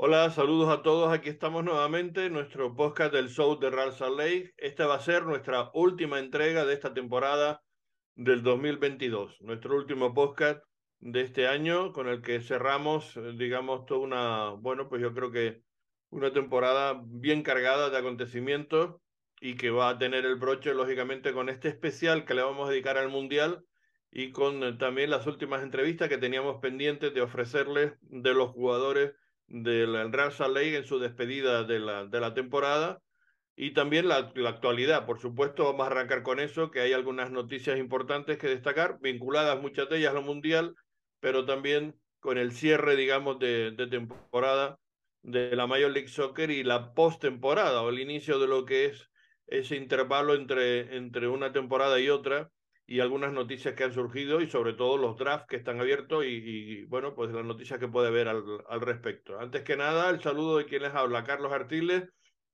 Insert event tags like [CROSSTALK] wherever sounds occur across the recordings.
Hola, saludos a todos. Aquí estamos nuevamente en nuestro podcast del show de Salt Lake. Esta va a ser nuestra última entrega de esta temporada del 2022, nuestro último podcast de este año con el que cerramos, eh, digamos, toda una, bueno, pues yo creo que una temporada bien cargada de acontecimientos y que va a tener el broche, lógicamente, con este especial que le vamos a dedicar al Mundial y con eh, también las últimas entrevistas que teníamos pendientes de ofrecerles de los jugadores del Real Salt Lake en su despedida de la, de la temporada y también la, la, actualidad. Por supuesto, vamos a arrancar con eso, que hay algunas noticias importantes que destacar, vinculadas muchas de ellas a lo mundial, pero también con el cierre, digamos, de, de temporada de la Major League Soccer y la postemporada o el inicio de lo que es ese intervalo entre, entre una temporada y otra y algunas noticias que han surgido y sobre todo los drafts que están abiertos y, bueno, pues las noticias que puede haber al, respecto. Antes que nada, el saludo de quien les habla, Carlos Artiles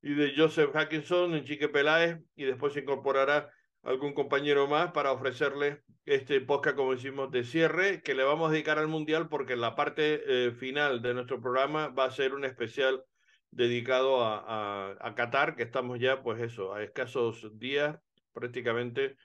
y de Joseph Hackinson, en Chique Peláez y después se incorporará algún compañero más para ofrecerle este podcast, como decimos, de cierre que le vamos a dedicar al Mundial porque la parte eh, final de nuestro programa va a ser un especial dedicado a, a, a Qatar, que estamos ya, pues eso, a escasos días prácticamente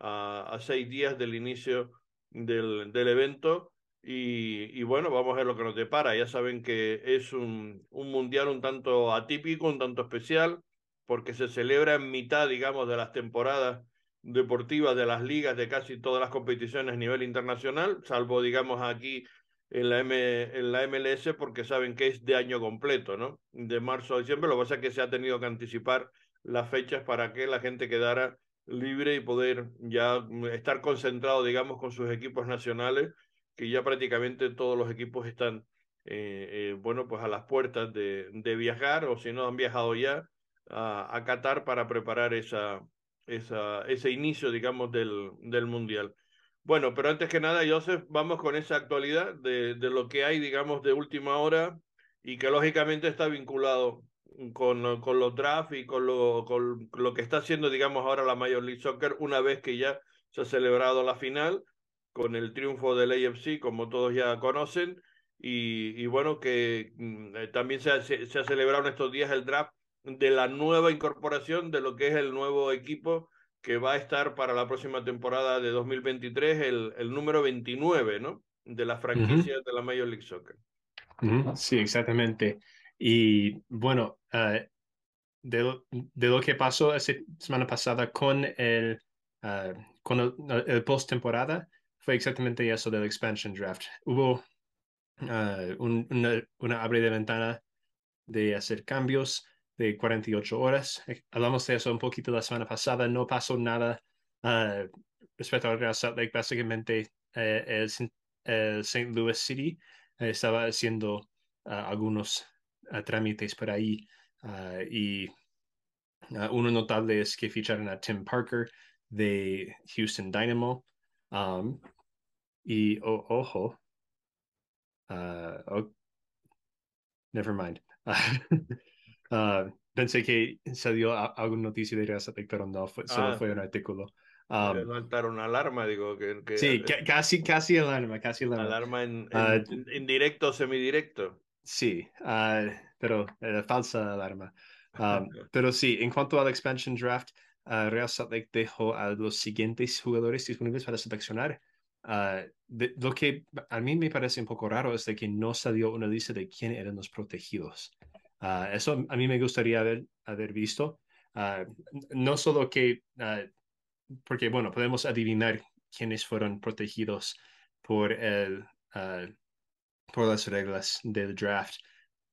a, seis días del inicio del, del evento. Y, y, bueno, vamos a ver lo que nos depara. Ya saben que es un, un mundial un tanto atípico, un tanto especial, porque se celebra en mitad, digamos, de las temporadas deportivas de las ligas de casi todas las competiciones a nivel internacional, salvo, digamos, aquí en la, M, en la MLS, porque saben que es de año completo, ¿no? De marzo a diciembre. Lo que pasa es que se ha tenido que anticipar las fechas para que la gente quedara libre y poder ya mm, estar concentrado, digamos, con sus equipos nacionales, que ya prácticamente todos los equipos están, eh, eh, bueno, pues a las puertas de, de, viajar, o si no han viajado ya a, a Qatar para preparar esa, esa, ese inicio, digamos, del, del Mundial. Bueno, pero antes que nada, Joseph, vamos con esa actualidad de, de lo que hay, digamos, de última hora y que lógicamente está vinculado con, con los drafts y con lo, con lo que está haciendo, digamos, ahora la Major League Soccer, una vez que ya se ha celebrado la final, con el triunfo del AFC, como todos ya conocen, y, y bueno, que mm, también se ha, se, se ha celebrado en estos días el draft de la nueva incorporación de lo que es el nuevo equipo que va a estar para la próxima temporada de 2023, el, el número 29, ¿no? De la franquicia uh -huh. de la Major League Soccer. Uh -huh. Sí, exactamente. Y bueno, uh, de, de, lo, que pasó la semana pasada con el, uh, el, el post-temporada fue exactamente eso del expansion draft. Hubo uh, un, una, una abre de ventana de hacer cambios de 48 horas. Hablamos de eso un poquito la semana pasada. No pasó nada respecto al Real Salt. Básicamente, el, el St. Louis City estaba haciendo algunos uh, trámites por ahí uh, y uh, uno notable es que ficharon a Tim Parker de Houston Dynamo um, y oh, ojo oh, never mind [LAUGHS] pensé que salió alguna noticia de esa pero no fue, solo ah, fue un artículo Um, levantar una alarma, digo que, que sí, casi, casi alarma, casi alarma. Alarma en, en, en directo o semidirecto. Sí, uh, pero era falsa alarma. [LAUGHS] Um, pero sí, en cuanto al expansion draft, uh, Real Salt Lake dejó a los siguientes jugadores disponibles para seleccionar. Uh, de, lo que a mí me parece un poco raro es de que no salió una lista de quién eran los protegidos. eso a mí me gustaría haber, haber visto. no solo que, porque bueno, podemos adivinar quiénes fueron protegidos por el por las reglas del draft,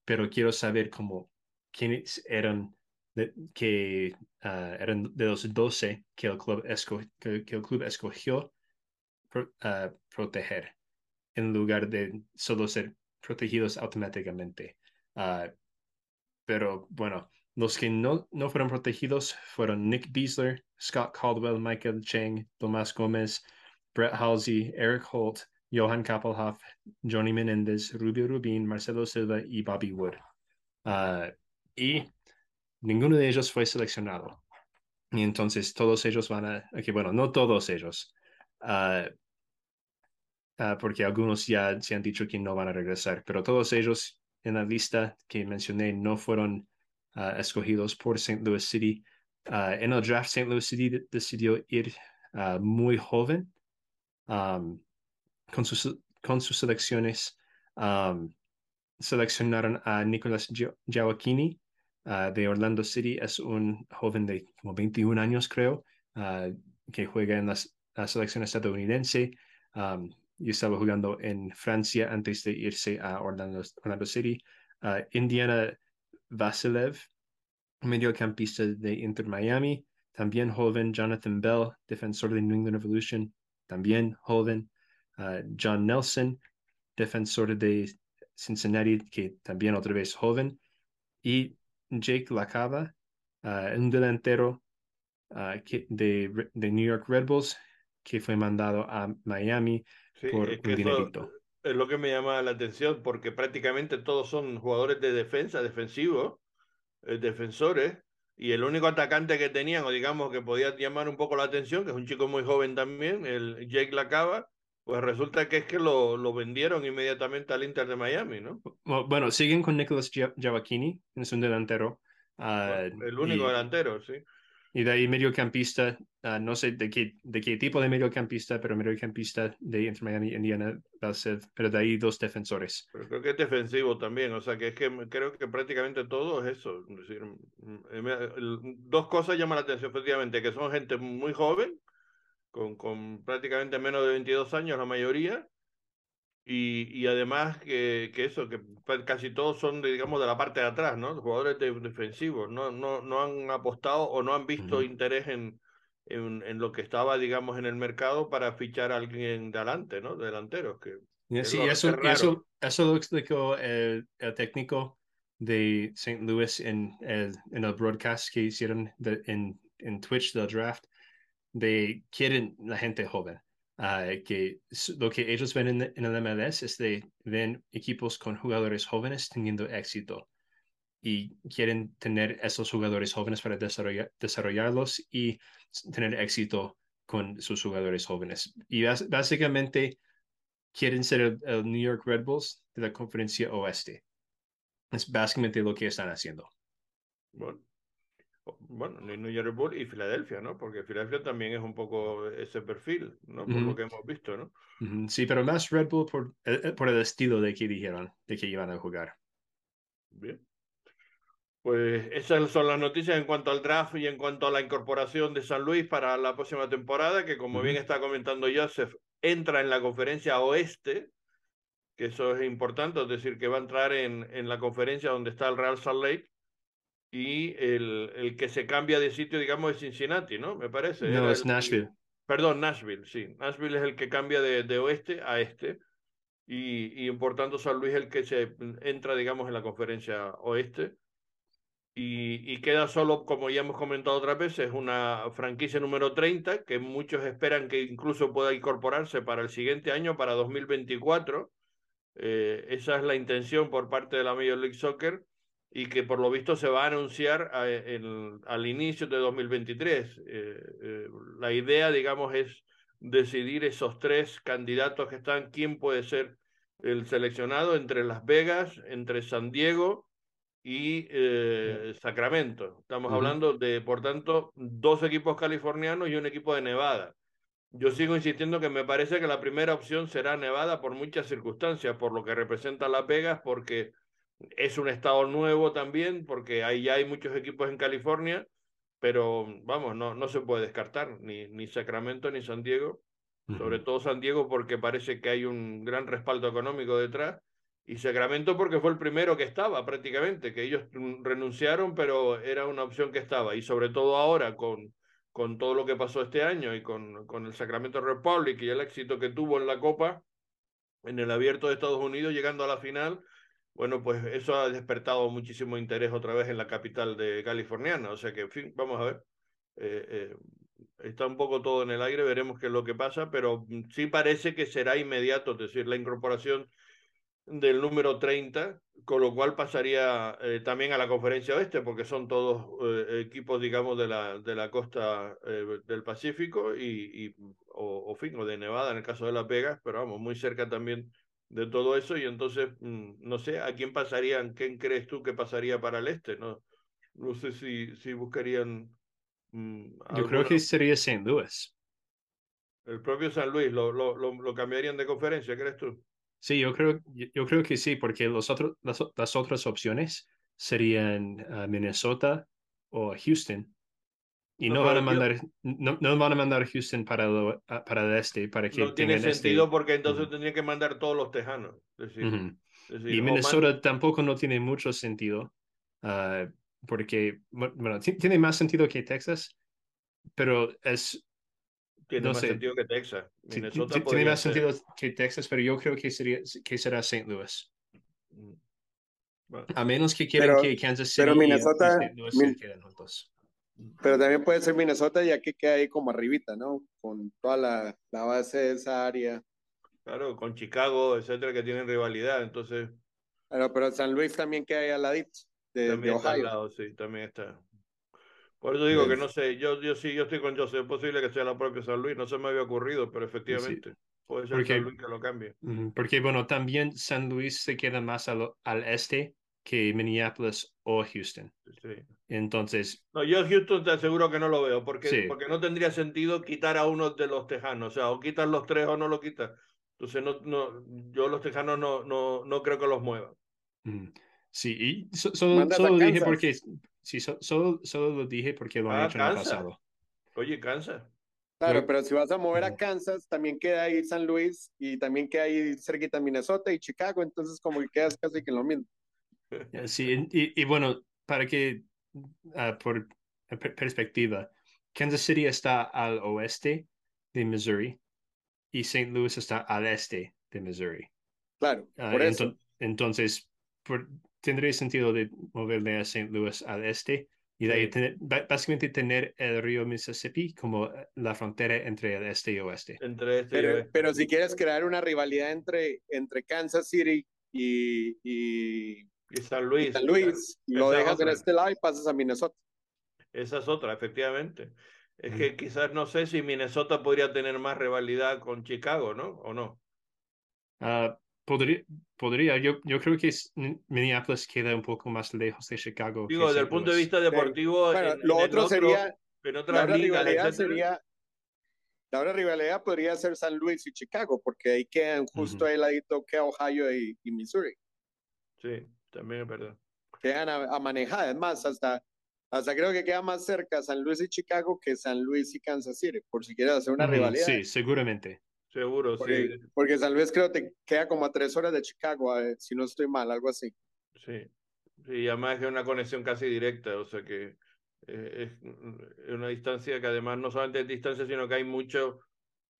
pero quiero saber cómo quiénes eran de, que uh, eran de los 12 que el club, el club escogió uh, proteger en lugar de solo ser protegidos automáticamente. Uh, pero bueno, los que no, no fueron protegidos fueron Nick Beasler, Scott Caldwell, Michael Cheng, Tomás Gómez, Brett Halsey, Eric Holt, Johan Kappelhoff, Johnny Menéndez, Rubio Rubín, Marcelo Silva y Bobby Wood. Uh, y ninguno de ellos fue seleccionado. Y entonces todos ellos van a, okay, bueno, no todos ellos, uh, uh, porque algunos ya se han dicho que no van a regresar, pero todos ellos en la lista que mencioné no fueron escogidos por St. Louis City. En el draft, St. Louis City decidió ir muy joven con, sus, con sus selecciones. Um, seleccionaron a Nicolas Giacchini de Orlando City. Es un joven de como 21 años, creo, que juega en la selección estadounidense. Y estaba jugando en Francia antes de irse a Orlando, Orlando City. Indiana Vasilev, mediocampista de Inter Miami, también joven. Jonathan Bell, defensor de New England Revolution, también joven. Uh, John Nelson, defensor de Cincinnati, que también otra vez joven. Y Jake Lacava, uh, un delantero uh, que, de, de, New York Red Bulls, que fue mandado a Miami por un dinerito. Es lo que me llama la atención, porque prácticamente todos son jugadores de defensa, defensivos, eh, defensores, y el único atacante que tenían, o digamos que podía llamar un poco la atención, que es un chico muy joven también, el Jake Lacava, pues resulta que es que lo, lo vendieron inmediatamente al Inter de Miami, ¿no? Bueno, siguen con Nicolas Giavacchini, es un delantero. Uh, el único delantero, sí. Y de ahí mediocampista, uh, no sé de qué, de qué tipo de mediocampista, pero mediocampista de Inter Miami, Indiana, pero de ahí dos defensores. Pero creo que es defensivo también, o sea que es que creo que prácticamente todo es eso. Es decir, dos cosas llaman la atención, efectivamente, que son gente muy joven, con, con prácticamente menos de 22 años la mayoría, y, y, además que, que, eso, que casi todos son, de, digamos, de la parte de atrás, ¿no? Jugadores de, defensivos, no, no, no han apostado o no han visto interés en, en, en, lo que estaba, digamos, en el mercado para fichar a alguien de adelante, ¿no? Delanteros. Que, sí, eso, eso, eso, lo explicó el, el, técnico de St. Louis en el, en el broadcast que hicieron de, en, en Twitch del draft, de quieren la gente joven Uh, que lo que ellos ven en, en, el MLS es de ven equipos con jugadores jóvenes teniendo éxito y quieren tener esos jugadores jóvenes para desarrollar, desarrollarlos y tener éxito con sus jugadores jóvenes. Y básicamente quieren ser el, el New York Red Bulls de la conferencia oeste. Es básicamente lo que están haciendo. Bueno, bueno, New York y Filadelfia, ¿no? Porque Filadelfia también es un poco ese perfil, ¿no? Por lo que hemos visto, ¿no? Sí, pero más Red Bull por, eh, eh, por el estilo de que dijeron, de que iban a jugar. Bien. Pues esas son las noticias en cuanto al draft y en cuanto a la incorporación de San Luis para la próxima temporada, que como bien está comentando Joseph, entra en la conferencia oeste, que eso es importante, es decir, que va a entrar en, en la conferencia donde está el Real Salt Lake y el, el, que se cambia de sitio, digamos, es Cincinnati, ¿no? Me parece. No, es Nashville. Perdón, Nashville, sí. Nashville es el que cambia de, de oeste a este y, y por tanto San Luis es el que se entra, digamos, en la conferencia oeste. Y, y, queda solo, como ya hemos comentado otras veces, una franquicia número 30 que muchos esperan que incluso pueda incorporarse para el siguiente año, para 2024. Eh, esa es la intención por parte de la Major League Soccer y que por lo visto se va a anunciar al inicio de 2023. Eh, eh, la idea, digamos, es decidir esos tres candidatos que están, quién puede ser el seleccionado entre Las Vegas, entre San Diego y eh, Sacramento. Estamos hablando de, por tanto, dos equipos californianos y un equipo de Nevada. Yo sigo insistiendo que me parece que la primera opción será Nevada por muchas circunstancias, por lo que representa Las Vegas, porque es un estado nuevo también, porque ahí ya hay muchos equipos en California, pero vamos, no, no se puede descartar ni, ni Sacramento ni San Diego, sobre todo San Diego porque parece que hay un gran respaldo económico detrás, y Sacramento porque fue el primero que estaba prácticamente, que ellos renunciaron, pero era una opción que estaba, y sobre todo ahora con, con todo lo que pasó este año y con, con el Sacramento Republic y el éxito que tuvo en la Copa, en el abierto de Estados Unidos, llegando a la final bueno, pues eso ha despertado muchísimo interés otra vez en la capital de californiana. O sea que, en fin, vamos a ver. Eh, eh, está un poco todo en el aire, veremos qué es lo que pasa, pero sí parece que será inmediato, es decir, la incorporación del número 30, con lo cual pasaría eh, también a la conferencia oeste, porque son todos equipos, digamos, de la, de la costa del Pacífico y, y o, o, fin, o de Nevada en el caso de Las Vegas, pero vamos, muy cerca también de todo eso y entonces, mm, no sé, ¿a quién pasarían? ¿Quién crees tú que pasaría para el este? No, no sé si, si buscarían... Mm, yo creo que sería St. Louis. El propio San Luis, ¿lo, lo, lo, cambiarían de conferencia, crees tú? Sí, yo creo, yo, creo que sí, porque los otros, las, otras opciones serían uh, Minnesota o Houston. Y no, van a mandar, no, no, van a mandar Houston para, para el este, para que No tiene este sentido porque entonces tendría que mandar todos los tejanos. y Minnesota tampoco no tiene mucho sentido, uh, porque, bueno, tiene más sentido que Texas, pero es... Tiene más sentido que Texas. Minnesota tiene más sentido que Texas, pero yo creo que, sería, que será St. Louis. Mm. A menos que quieran que Kansas City pero Minnesota, y Louis se queden juntos. Pero también puede ser Minnesota ya que queda ahí como arribita, ¿no? Con toda la, la base de esa área. Claro, con Chicago, etcétera, que tienen rivalidad, entonces. Pero, pero San Luis también queda ahí al ladito de, también Está al lado, sí, también está. Por eso digo que no sé, yo, yo sí, yo estoy con José, es posible que sea la propia San Luis, no se me había ocurrido, pero efectivamente puede ser San Luis que lo cambie. Porque bueno, también San Luis se queda más al, al este que Minneapolis o Houston. Sí. Entonces. No, yo Houston te aseguro que no lo veo, porque, porque no tendría sentido quitar a uno de los tejanos. O sea, o quitas los tres o no lo quitas. Entonces, no, no, yo los tejanos no, no, no creo que los muevan. Mm. Sí, y solo, lo dije porque. Sí, solo, solo lo dije porque lo han ah, hecho en el pasado. Oye, Kansas. Claro, pero si vas a mover a Kansas, también queda ahí San Luis y también queda ahí cerquita Minnesota y Chicago, entonces como que quedas casi que lo mismo. Sí, y, y bueno, para que Ah, por perspectiva, Kansas City está al oeste de Missouri y St. Louis está al este de Missouri. Claro, ah, por eso. entonces, tendría sentido de moverle a St. Louis al este y de ahí tener, básicamente tener el río Mississippi como la frontera entre el este y oeste. Entre este pero, pero, si quieres crear una rivalidad entre, entre Kansas City y, y y San Luis. San Luis, lo dejas en este lado y pasas a Minnesota. Esa es otra, efectivamente. Es que quizás no sé si Minnesota podría tener más rivalidad con Chicago, ¿no? ¿O no? Ah, podría, podría. Yo, yo creo que Minneapolis queda un poco más lejos de Chicago. Digo, desde el punto de vista deportivo. lo otro, sería. En otra rivalidad sería. La otra rivalidad podría ser San Luis y Chicago, porque ahí quedan justo ahí ladito que Ohio y Missouri. Sí. También es verdad. Quedan a, manejar, además, hasta, hasta creo que queda más cerca San Luis y Chicago que San Luis y Kansas City, por si quieres hacer una rivalidad. Sí, seguramente. Seguro, porque, sí. Porque San Luis creo que queda como a tres horas de Chicago, si no estoy mal, algo así. Sí, y además es una conexión casi directa, o sea que eh, es una distancia que además no solamente es distancia, sino que hay mucho,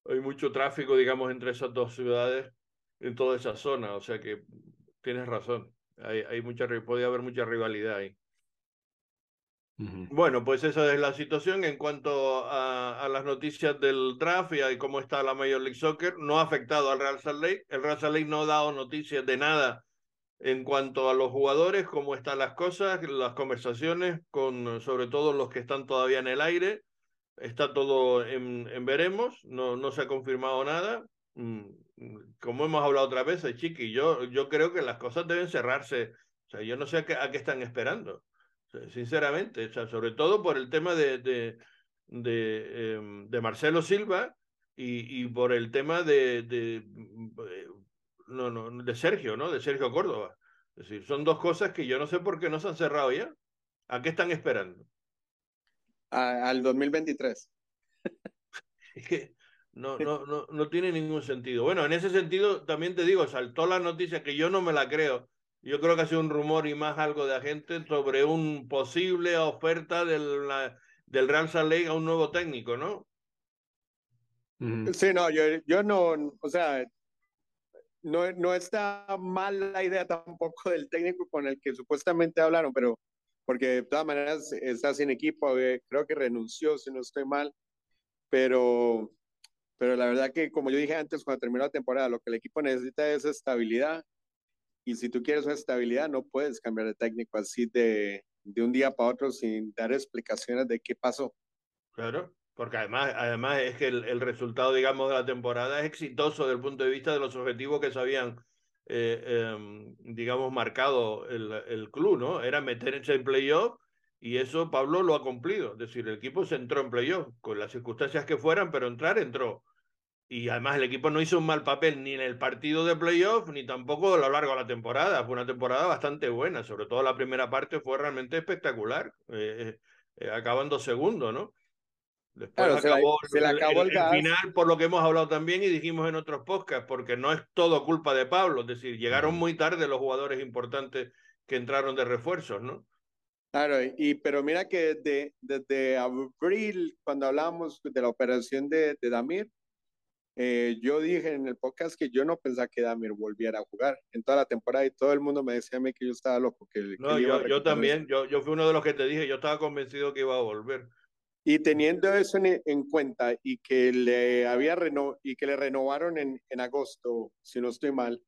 hay mucho tráfico, digamos, entre esas dos ciudades, en toda esa zona, o sea que tienes razón. Hay, hay mucha, podía haber mucha rivalidad ahí. Bueno, pues esa es la situación en cuanto a, a, las noticias del draft y cómo está la Major League Soccer. No ha afectado al Real Salt Lake. El Real Salt Lake no ha dado noticias de nada en cuanto a los jugadores, cómo están las cosas, las conversaciones con sobre todo los que están todavía en el aire. Está todo en, en veremos, no, no se ha confirmado nada. Como hemos hablado otra vez, Chiqui, yo, yo creo que las cosas deben cerrarse. O sea, yo no sé a qué, a qué están esperando, sinceramente. O sea, sobre todo por el tema de, de, de, em, de Marcelo Silva y, y, por el tema de, de, no, no, de Sergio, ¿no? De Sergio Córdoba. Es decir, son dos cosas que yo no sé por qué no se han cerrado ya. ¿A qué están esperando? al 2023. Es que no, no, no, no tiene ningún sentido. Bueno, en ese sentido, también te digo, saltó la noticia que yo no me la creo. Yo creo que ha sido un rumor y más algo de agente sobre un posible oferta del, del Real Salt a un nuevo técnico, ¿no? Sí, no, yo, yo no, o sea, no, no está mal la idea tampoco del técnico con el que supuestamente hablaron, pero porque de todas maneras está sin equipo, eh, creo que renunció, si no estoy mal, pero pero la verdad que, como yo dije antes, cuando terminó la temporada, lo que el equipo necesita es estabilidad. Y si tú quieres una estabilidad, no puedes cambiar de técnico así de, de un día para otro sin dar explicaciones de qué pasó. Claro, porque además, además es que el, el resultado, digamos, de la temporada es exitoso desde el punto de vista de los objetivos que se habían, eh, em, digamos, marcado el, el, club, ¿no? Era meterse en playoff y eso Pablo lo ha cumplido. Es decir, el equipo se entró en playoff con las circunstancias que fueran, pero entrar entró. Y además el equipo no hizo un mal papel ni en el partido de playoff ni tampoco a lo largo de la temporada. Fue una temporada bastante buena, sobre todo la primera parte fue realmente espectacular, eh, eh, acabando segundo, ¿no? Después acabó, se, le acabó el, final, por lo que hemos hablado también y dijimos en otros podcasts, porque no es todo culpa de Pablo, es decir, llegaron muy tarde los jugadores importantes que entraron de refuerzos, ¿no? Claro, y pero mira que desde, desde abril, cuando hablábamos de la operación de, de Damir, eh, yo dije en el podcast que yo no pensaba que Damir volviera a jugar en toda la temporada y todo el mundo me decía a mí que yo estaba loco. Que, no, yo, yo también, yo, yo fui uno de los que te dije, yo estaba convencido que iba a volver. Y teniendo eso en, cuenta y que le había reno y que le renovaron en, en, agosto, si no estoy mal,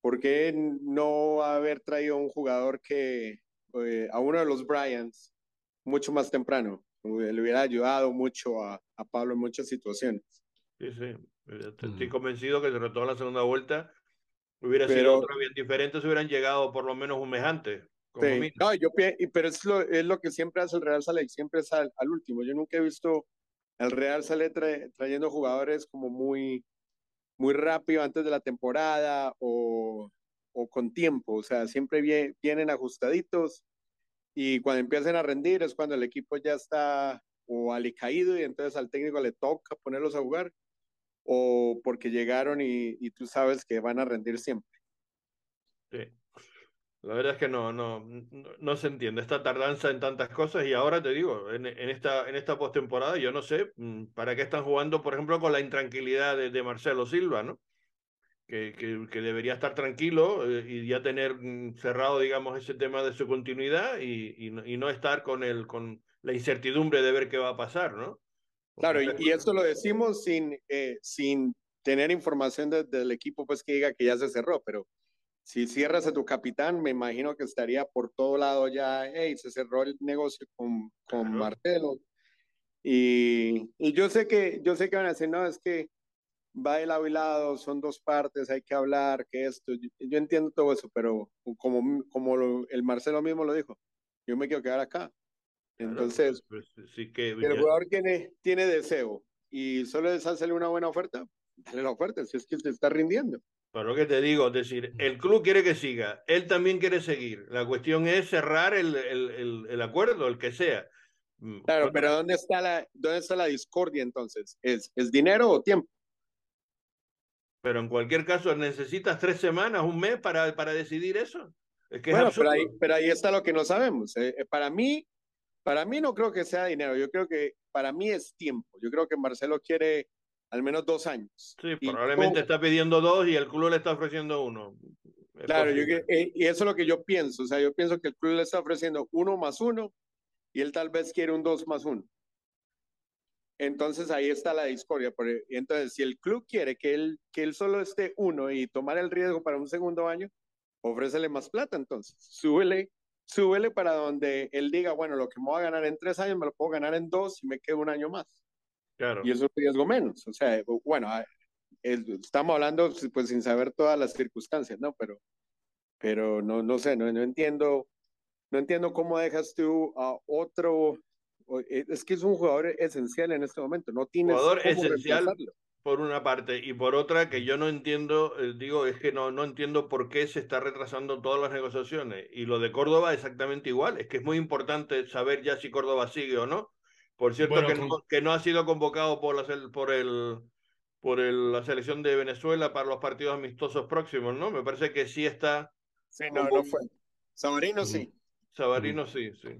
¿por qué no haber traído un jugador que eh, a uno de los Bryans mucho más temprano? Le hubiera ayudado mucho a, a Pablo en muchas situaciones. Sí, sí. Estoy convencido que sobre todo en la segunda vuelta hubiera sido otra bien diferente si hubieran llegado por lo menos un mes antes. Sí. No, yo, pero es lo, es lo que siempre hace el Real Sale, siempre es al, último. Yo nunca he visto al Real Sale trayendo jugadores como muy, muy rápido antes de la temporada o, o con tiempo. O sea, siempre vienen ajustaditos y cuando empiezan a rendir es cuando el equipo ya está o alicaído y entonces al técnico le toca ponerlos a jugar o porque llegaron y, y tú sabes que van a rendir siempre. Sí. La verdad es que no, no, no, se entiende esta tardanza en tantas cosas y ahora te digo, en, en esta, en esta postemporada yo no sé mm, para qué están jugando, por ejemplo, con la intranquilidad de, de Marcelo Silva, ¿no? Que, que, que, debería estar tranquilo eh, y ya tener mm, cerrado, digamos, ese tema de su continuidad y, y, y, no estar con, el, con la incertidumbre de ver qué va a pasar, ¿no? Claro, y, y esto lo decimos sin, eh, sin tener información del equipo, pues que diga que ya se cerró, pero si cierras a tu capitán, me imagino que estaría por todo lado ya, hey, se cerró el negocio con, con Martelo. Y, y, yo sé que, yo sé que van a decir, no, es que va de lado y lado, son dos partes, hay que hablar, que esto, yo, entiendo todo eso, pero como, como el Marcelo mismo lo dijo, yo me quiero quedar acá. Entonces, pues, sí que, el jugador tiene, tiene deseo y solo es hacerle una buena oferta, dale la oferta, si es que se está rindiendo. Pero lo que te digo, es decir, el club quiere que siga, él también quiere seguir. La cuestión es cerrar el, el, el, acuerdo, el que sea. Mm, claro, pero ¿dónde está la, dónde está la discordia entonces? ¿Es, ¿Es dinero o tiempo? Pero en cualquier caso, necesitas tres semanas, un mes para, para decidir eso. Es que bueno, pero, ahí, pero ahí está lo que no sabemos. Eh, eh, para mí, para mí no creo que sea dinero, yo creo que para mí es tiempo. Yo creo que Marcelo quiere al menos dos años. Sí, probablemente está pidiendo dos y el club le está ofreciendo uno. claro, eh, y eso es lo que yo pienso. O sea, yo pienso que el club le está ofreciendo uno más uno y él tal vez quiere un dos más uno. Entonces ahí está la discordia. Entonces, si el club quiere que él, que él solo esté uno y tomar el riesgo para un segundo año, ofrécele más plata entonces. Súbele, súbele para donde él diga, bueno, lo que me voy a ganar en tres años me lo puedo ganar en dos y me quedo un año más. Y eso es riesgo menos. O sea, bueno, ah, estamos hablando pues sin saber todas las circunstancias, ¿no? Pero, pero no, no sé, no, no entiendo, no entiendo cómo dejas tú a otro, e, es que es un jugador esencial en este momento, no tienes jugador esencial por una parte y por otra que yo no entiendo, eh, digo, es que no, no entiendo por qué se está retrasando todas las negociaciones y lo de Córdoba exactamente igual, es que es muy importante saber ya si Córdoba sigue o no por cierto, que, no, que, no, ha sido convocado por, la, por, el, por el, la selección de Venezuela para los partidos amistosos próximos, ¿no? Me parece que sí está. Sí, no, no fue. Sabarino sí. Sabarino sí, sí.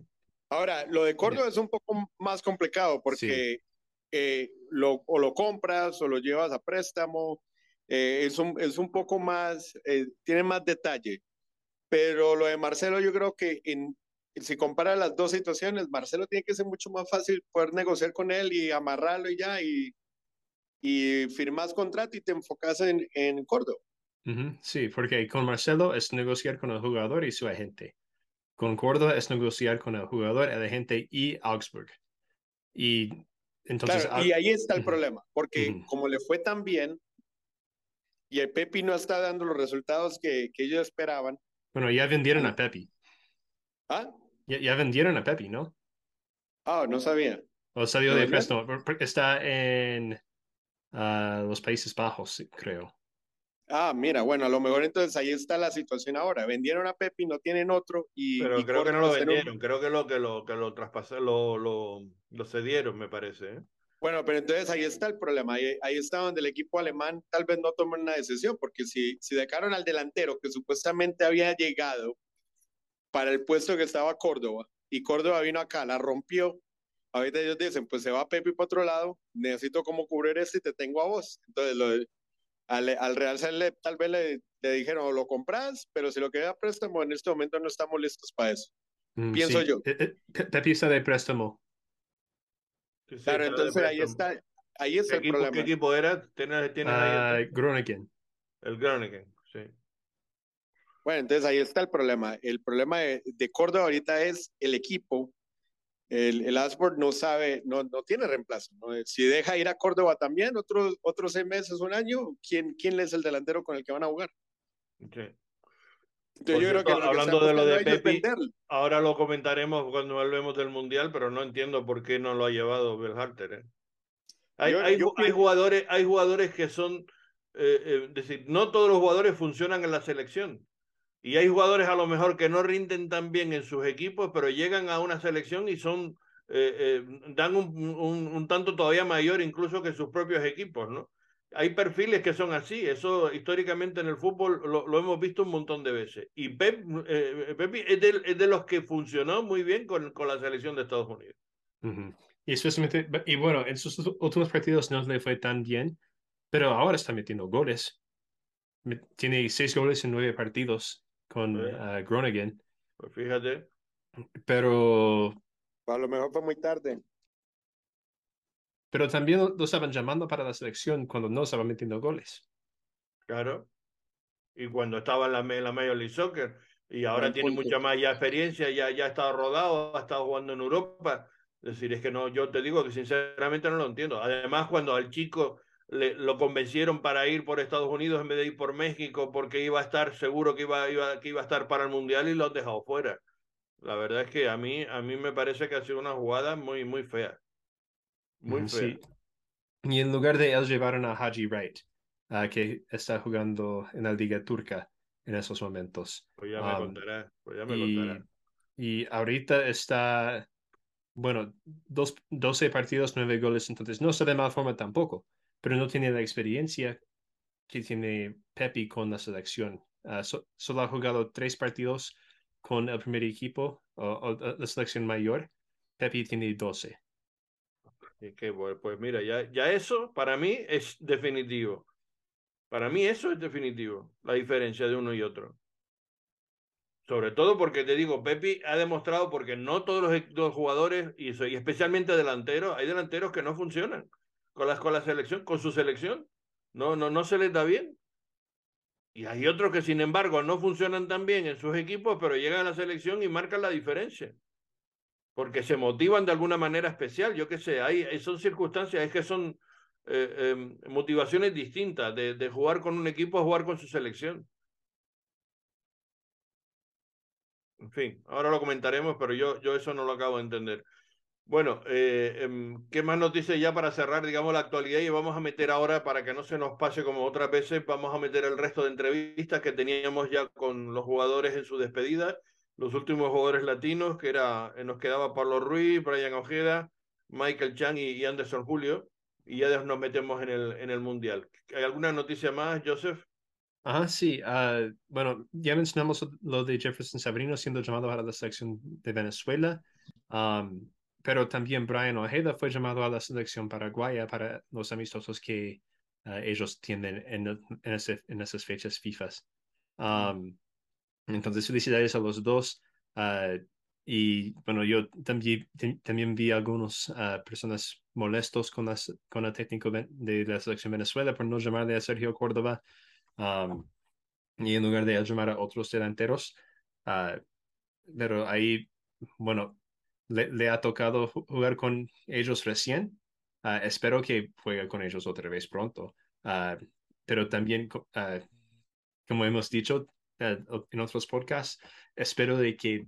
Ahora, lo de Córdoba es un poco más complicado porque eh, lo, o lo compras o lo llevas a préstamo. Eh, es, un, es un poco más, eh, tiene más detalle. Pero lo de Marcelo, yo creo que en, si compara las dos situaciones, Marcelo tiene que ser mucho más fácil poder negociar con él y amarrarlo y ya, y, y firmas contrato y te enfocas en, en Córdoba. Sí, porque con Marcelo es negociar con el jugador y su agente. Con Córdoba es negociar con el jugador, el agente y Augsburg. Y entonces. y ahí está el problema, porque como le fue tan bien, y el Pepi no está dando los resultados que, que ellos esperaban. Bueno, ya vendieron a Pepi. ¿Ah? Ya, ya vendieron a Pepi, ¿no? Ah, no sabía. O salió de préstamo. Está en ah, los Países Bajos, creo. Ah, mira, bueno, a lo mejor entonces ahí está la situación ahora. Vendieron a Pepi, no tienen otro y. Pero creo que no lo vendieron, creo que lo que lo que lo traspasaron, lo, lo, lo cedieron, me parece. ¿eh? Bueno, pero entonces ahí está el problema. Ahí, ahí, está donde el equipo alemán tal vez no tome una decisión, porque si, si dejaron al delantero que supuestamente había llegado para el puesto que estaba Córdoba y Córdoba vino acá, la rompió. Ahorita ellos dicen, pues se va Pepi para otro lado, necesito cómo cubrir esto y te tengo a vos. Entonces lo, al, al Real tal vez le, le dijeron, lo compras, pero si lo queda préstamo, en este momento no estamos listos para eso. Mm, Pienso yo. Te, eh, eh, te, piensa de préstamo. claro, entonces ahí está, ahí es el equipo, problema. ¿Qué equipo era? ¿Tienes, tienes uh, Groningen. El Groningen, sí. Bueno, entonces ahí está el problema. El problema de, de Córdoba ahorita es el equipo el, el no sabe, no, no tiene reemplazo. Si deja ir a Córdoba también, otros otros seis meses, un año, ¿quién, ¿quién es el delantero con el que van a jugar? Okay. yo creo que hablando de lo de Pepi, ahora lo comentaremos cuando hablemos del Mundial, pero no entiendo por qué no lo ha llevado Belharter. ¿eh? Hay, hay, hay, jugadores, hay jugadores que son, eh, eh, decir, no todos los jugadores funcionan en la selección. Y hay jugadores a lo mejor que no rinden tan bien en sus equipos, pero llegan a una selección y son, eh, eh, dan un, un, un, tanto todavía mayor incluso que sus propios equipos, ¿no? Hay perfiles que son así, eso históricamente en el fútbol lo, lo hemos visto un montón de veces. Y Pep, eh, Pep es, de, es, de, los que funcionó muy bien con, con la selección de Estados Unidos. Y, especialmente, y bueno, en sus últimos partidos no le fue tan bien, pero ahora está metiendo goles. Tiene seis goles en nueve partidos con uh, Groningen. Pues fíjate. Pero. A lo mejor fue muy tarde. Pero también lo estaban llamando para la selección cuando no estaban metiendo goles. Claro. Y cuando estaba en la, en la Major League Soccer. Y ahora tiene punto. mucha más ya experiencia, ya, ya ha estado rodado, ha estado jugando en Europa. Es decir, es que no, yo te digo que sinceramente no lo entiendo. Además, cuando al chico le, lo convencieron para ir por Estados Unidos en vez de ir por México porque iba a estar seguro que iba, iba, que iba a estar para el Mundial y lo han dejado fuera. La verdad es que a mí, a mí me parece que ha sido una jugada muy, muy fea. Muy fea. Sí. Y en lugar de él llevaron a Haji Wright, uh, que está jugando en la Liga Turca en esos momentos. Pues ya me um, contará, pues ya me y, contará. Y ahorita está, bueno, dos, 12 partidos, 9 goles, entonces no está de mala forma tampoco pero no tiene la experiencia que tiene Pepi con la selección. Uh, so, solo ha jugado tres partidos con el primer equipo o, o la selección mayor. Pepi tiene 12. Y que, pues mira, ya, ya eso para mí es definitivo. Para mí eso es definitivo, la diferencia de uno y otro. Sobre todo porque te digo, Pepi ha demostrado, porque no todos los, jugadores, y especialmente delanteros, hay delanteros que no funcionan con la, con la selección, con su selección. No, no, no se les da bien. Y hay otros que, sin embargo, no funcionan tan bien en sus equipos, pero llegan a la selección y marcan la diferencia. Porque se motivan de alguna manera especial. Yo qué sé, hay, son circunstancias, es que son eh, eh, motivaciones distintas de, de jugar con un equipo a jugar con su selección. En fin, ahora lo comentaremos, pero yo, yo eso no lo acabo de entender. Bueno, eh, ¿qué más dice ya para cerrar, digamos, la actualidad? Y vamos a meter ahora, para que no se nos pase como otras veces, vamos a meter el resto de entrevistas que teníamos ya con los jugadores en su despedida, los últimos jugadores latinos, que era, eh, nos quedaba Pablo Ruiz, Brian Ojeda, Michael Chang y, Anderson Julio, y ya nos metemos en el, en el Mundial. ¿Hay alguna noticia más, Joseph? Ah, sí. Uh, bueno, ya mencionamos lo de Jefferson Sabrino siendo llamado a la selección de Venezuela. Pero también Brian Ojeda fue llamado a la selección paraguaya para los amistosos que uh, ellos tienen en, en, ese, en, esas fechas FIFA. Um, entonces, felicidades a los dos. Uh, y bueno, yo también, también vi algunas uh, personas molestos con, las, con el técnico de la selección Venezuela por no llamarle a Sergio Córdoba um, y en lugar de llamar a otros delanteros. pero ahí, bueno, le, le, ha tocado jugar con ellos recién. Uh, espero que juegue con ellos otra vez pronto. Uh, pero también, ah, como hemos dicho en otros podcasts, espero de que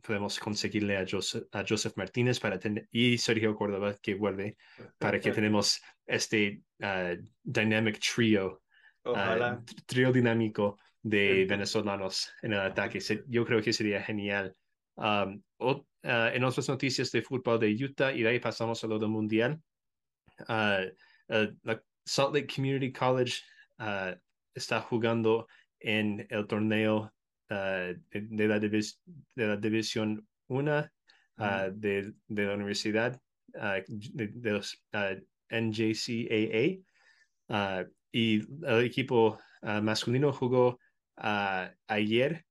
podemos conseguirle a Joseph, a Joseph Martínez para tener, y Sergio Córdoba que vuelve para que tenemos este dynamic trio, trío dinámico de venezolanos en el ataque. Yo creo que sería genial. Um, en otras noticias de fútbol de Utah, y de ahí pasamos a lo del mundial. la Salt Lake Community College está jugando en el torneo de, la de la División 1 de, de, la Universidad de, los NJCAA. y el equipo masculino jugó ayer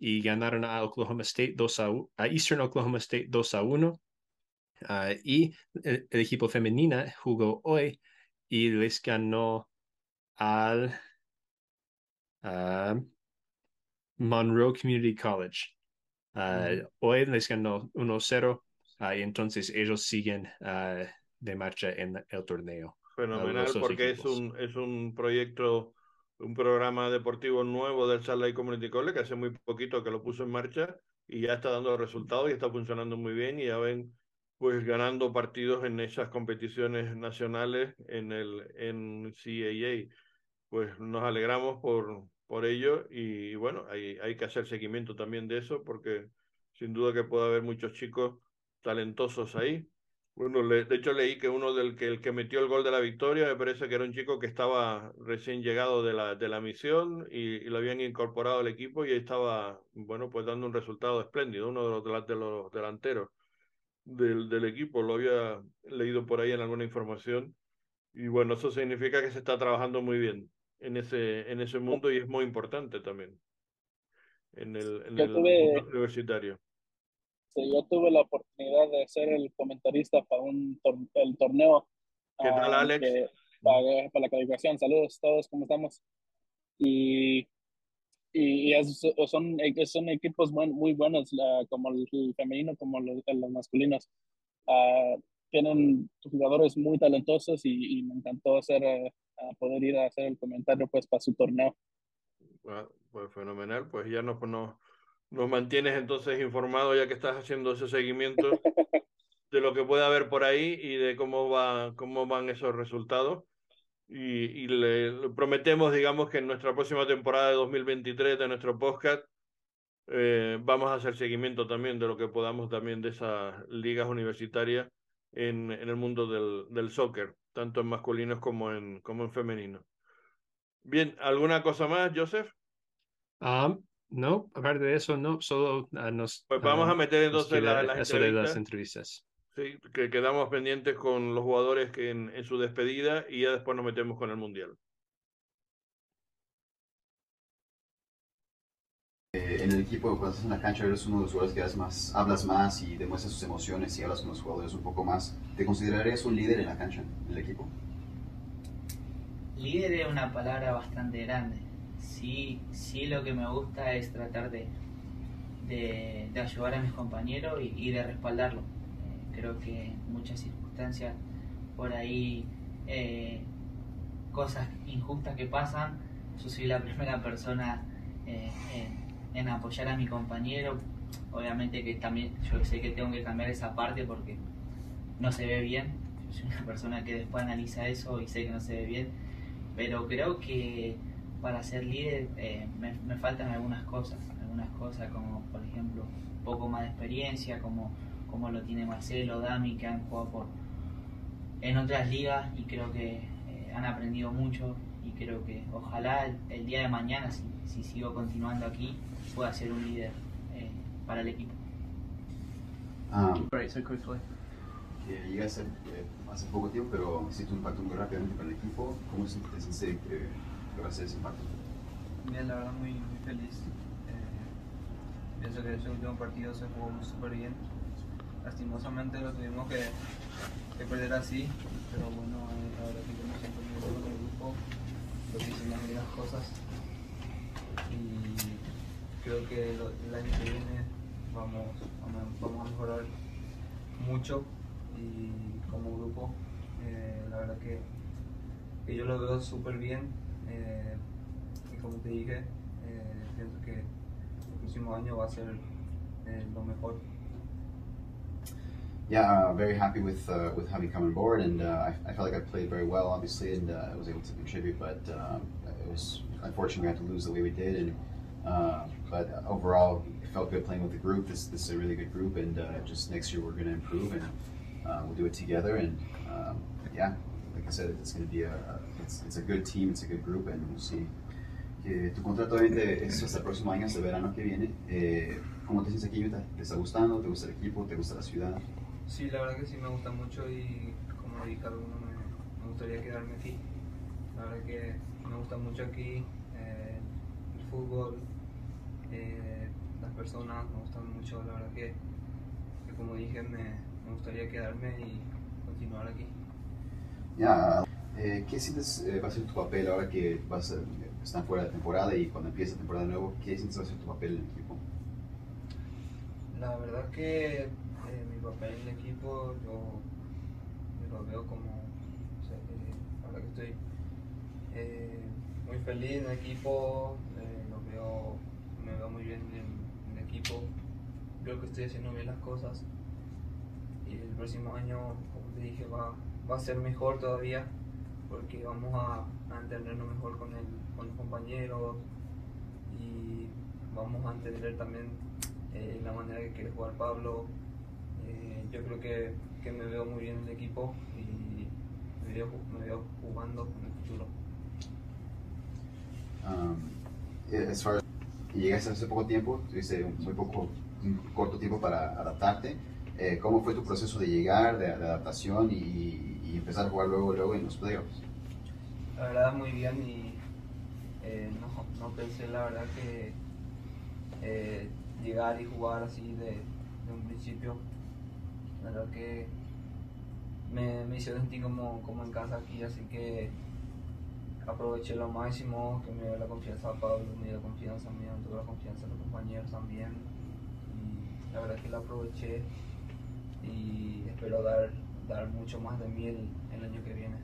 y ganaron a Oklahoma State 2 a, Eastern Oklahoma State 2 a 1. y el, equipo femenina jugó hoy y les ganó al Monroe Community College. Hoy les ganó 1-0 y entonces ellos siguen de marcha en el torneo. Fenomenal, porque es un, es un proyecto un programa deportivo nuevo del Salt Community College que hace muy poquito que lo puso en marcha y ya está dando resultados y está funcionando muy bien y ya ven pues ganando partidos en esas competiciones nacionales en el en CAA. Pues nos alegramos por, por ello y bueno, hay, hay que hacer seguimiento también de eso porque sin duda que puede haber muchos chicos talentosos ahí bueno, de hecho leí que uno del que el que metió el gol de la victoria me parece que era un chico que estaba recién llegado de la, de la misión y, lo habían incorporado al equipo y estaba, bueno, pues dando un resultado espléndido, uno de los, de los delanteros del, del equipo, lo había leído por ahí en alguna información y bueno, eso significa que se está trabajando muy bien en ese, en ese mundo y es muy importante también en el, en el mundo universitario yo tuve la oportunidad de ser el comentarista para un el torneo. ¿Qué tal, ah, Alex? para, para, la calificación. Saludos a todos, ¿cómo estamos? Y, y, son, son equipos muy buenos, como el, femenino como los, los masculinos. Uh, tienen jugadores muy talentosos y, me encantó hacer, uh, poder ir a hacer el comentario pues para su torneo. pues fenomenal, pues ya nos, nos mantienes entonces informado ya que estás haciendo ese seguimiento de lo que puede haber por ahí y de cómo, va, cómo van esos resultados. Y, le, prometemos, digamos, que en nuestra próxima temporada de 2023 de nuestro podcast eh, vamos a hacer seguimiento también de lo que podamos también de esas ligas universitarias en, en el mundo del, del soccer, tanto en masculinos como en, como en femenino. Bien, ¿alguna cosa más, Joseph? Ah, no, aparte de eso, no, solo uh, nos... Pues vamos a meter entonces la, las, entrevistas. las entrevistas. Sí, que quedamos pendientes con los jugadores que en, en, su despedida y ya después nos metemos con el Mundial. Eh, en el equipo, cuando estás en la cancha, eres uno de los jugadores que más, hablas más y demuestras sus emociones y hablas con los jugadores un poco más. ¿Te considerarías un líder en la cancha, en el equipo? Líder es una palabra bastante grande sí, sí lo que me gusta es tratar de, de, ayudar a mis compañeros y, de respaldarlo. Eh, creo que en muchas circunstancias por ahí eh, cosas injustas que pasan, yo soy la [LAUGHS] primera persona eh, en, apoyar a mi compañero. Obviamente que también yo sé que tengo que cambiar esa parte porque no se ve bien. Yo soy una persona que después analiza eso y sé que no se ve bien. Pero creo que para ser líder eh, me, me, faltan algunas cosas, algunas cosas como por ejemplo un poco más de experiencia, como, como lo tiene Marcelo, Dami, que han jugado por, en otras ligas y creo que eh, han aprendido mucho y creo que ojalá el, día de mañana, si, si, sigo continuando aquí, pueda ser un líder eh, para el equipo. Um, que llegaste hace poco tiempo, pero hiciste un impacto muy rápidamente para el equipo. ¿Cómo ese impacto? Bien, la verdad muy, muy feliz. Eh, pienso que ese último partido se jugó súper bien. Lastimosamente lo tuvimos que, que, perder así, pero bueno, eh, la verdad que me siento muy bien con el grupo, lo que hicimos bien las cosas y creo que el año que viene vamos, vamos, a mejorar mucho y como grupo, eh, la verdad que que yo lo veo súper bien. Eh, y como te dije, eh, pienso que el próximo año va a ser eh, lo mejor. Yeah, uh, very happy with uh, with having come on board, and uh, I, I, felt like I played very well, obviously, and uh, I was able to contribute. But um, it was unfortunate we had to lose the way we did, and uh, but overall, it felt good playing with the group. This this is a really good group, and uh, just next year we're going to improve, and we'll do it together. And um, yeah, like I said, it's going to be a it's, it's, a good team, it's a good group, and we'll see. Que tu contrato obviamente es hasta el próximo año, hasta el verano que viene. Eh, ¿Cómo te sientes aquí, Utah? ¿Te está gustando? ¿Te gusta el equipo? ¿Te gusta la ciudad? Sí, la verdad que sí me gusta mucho y como dije cada uno me, me gustaría quedarme aquí. La verdad que me gusta mucho aquí eh, el fútbol, eh, las personas me gustan mucho. La verdad que, que como dije me, me, gustaría quedarme y continuar aquí. Ya, eh, ¿qué sientes va a ser tu papel ahora que vas a, están fuera de temporada y cuando empieza temporada de nuevo? ¿Qué sientes va a ser tu papel en el equipo? La verdad que eh, mi papel en el equipo yo, lo veo como, o sea, ahora que estoy eh, muy feliz en el equipo, eh, lo veo, me veo muy bien en, el equipo, creo que estoy haciendo bien las cosas y el próximo año, como te dije, va, va a ser mejor todavía porque vamos a, a entendernos mejor con, el, con los compañeros y vamos a entender también eh, la manera que quiere jugar Pablo. Eh, yo creo que, que, me veo muy bien en el equipo y me veo, me veo jugando en el futuro. Um, as far as, llegaste hace poco tiempo, tuviste muy poco, un corto tiempo para adaptarte. Eh, ¿Cómo fue tu proceso de llegar, de, de adaptación y, y, empezar a jugar luego, luego en los playoffs? La verdad muy bien y eh, no, no, pensé la verdad que eh, llegar y jugar así de, de un principio. La verdad que me, me hizo sentir como, como en casa aquí, así que aproveché lo máximo, que me dio la confianza a Pablo, me dio la confianza a mí, me dio la confianza a los compañeros también. Y la verdad que la aproveché y espero dar, dar mucho más de mí el, el año que viene.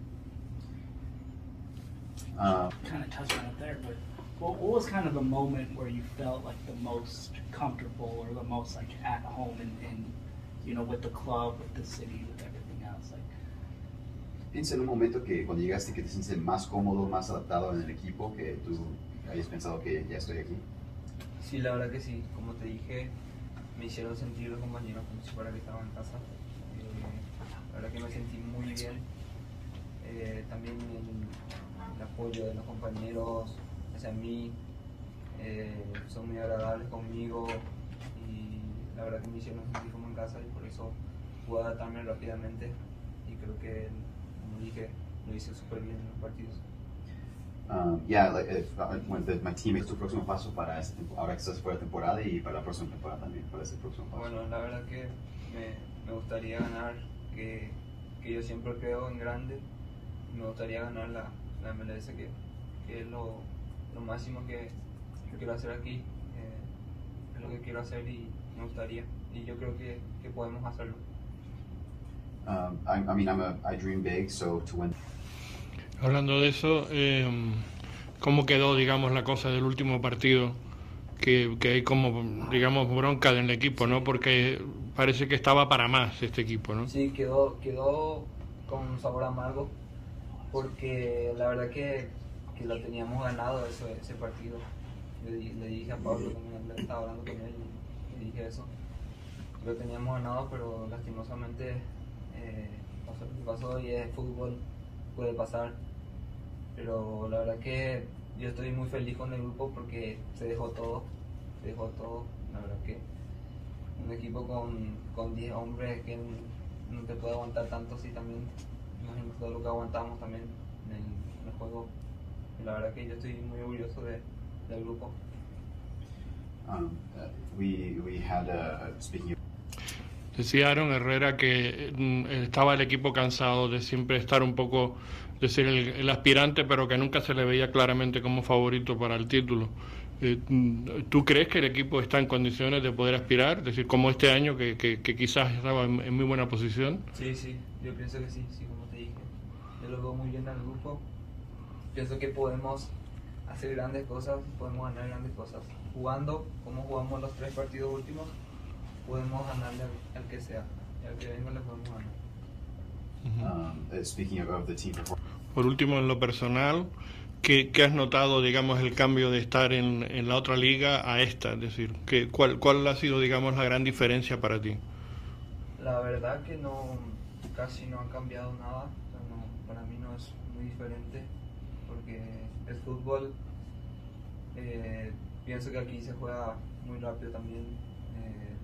Uh, kind of touched on it there, but what, what was kind of the moment where you felt like the most comfortable or the most like at home and, and you know with the club, with the city, with everything else? Like, ¿Piensa en un momento que cuando llegaste que te sientes más cómodo, más adaptado en el equipo, que tú hayas pensado que ya estoy aquí? Sí, la verdad que sí. Como te dije, me hicieron sentir los compañeros como si fuera que estaba en casa. Eh, la verdad que me sentí muy bien. Eh, también el, el apoyo de los compañeros, hacia mí, eh, son muy agradables conmigo y la verdad que me hicieron sentir como en casa y por eso pude adaptarme rápidamente y creo que, como dije, lo hice súper bien en los partidos. Um, yeah, like if, when the, my team es tu próximo paso para este, ahora que estás fuera de temporada y para la próxima temporada también, para ese próximo paso. Bueno, la verdad que me, me gustaría ganar, que, que, yo siempre creo en grande, me gustaría ganar la, la MLS, que, que es lo, lo máximo que, que, quiero hacer aquí. Eh, es lo que quiero hacer y me gustaría. Y yo creo que, que podemos hacerlo. Um, I, I, mean, I'm a, I dream big, so to win. Hablando de eso, eh, ¿cómo quedó, digamos, la cosa del último partido? Que, que, hay como, digamos, bronca en el equipo, ¿no? Porque parece que estaba para más este equipo, ¿no? Sí, quedó, quedó con sabor amargo, porque la verdad que lo teníamos ganado ese, partido. Le, le, dije a Pablo, que estaba hablando con él, le dije eso. Lo teníamos ganado, pero lastimosamente eh, pasó lo que pasó y es fútbol, puede pasar. Pero la verdad que yo estoy muy feliz con el grupo porque se dejó todo, se dejó todo. La verdad que un equipo con, con 10 hombres que no te puede aguantar tanto, sí también, imagino todo lo que aguantamos también en el, en el juego la verdad que yo estoy muy orgulloso de, del grupo. Um, uh, we, we had a, speaking of... Decía Aaron Herrera que mm, estaba el equipo cansado de siempre estar un poco, de ser el, el, aspirante, pero que nunca se le veía claramente como favorito para el título. Eh, mm, ¿Tú crees que el equipo está en condiciones de poder aspirar? Es decir, como este año que, que, que quizás estaba en, en, muy buena posición. Sí, sí, yo pienso que sí, sí, como te dije. Yo lo veo muy bien al grupo pienso que podemos hacer grandes cosas, podemos ganar grandes cosas. Jugando como jugamos los tres partidos últimos, podemos ganarle al, que sea. Y al que venga le podemos ganar. Um, uh, speaking of the team Por último, en lo personal, ¿qué, ¿qué, has notado, digamos, el cambio de estar en, en la otra liga a esta? Es decir, ¿qué, cuál, ¿cuál ha sido, digamos, la gran diferencia para ti? La verdad que no, casi no ha cambiado nada. para mí no es muy diferente porque el fútbol, eh, pienso que aquí se juega muy rápido también, eh,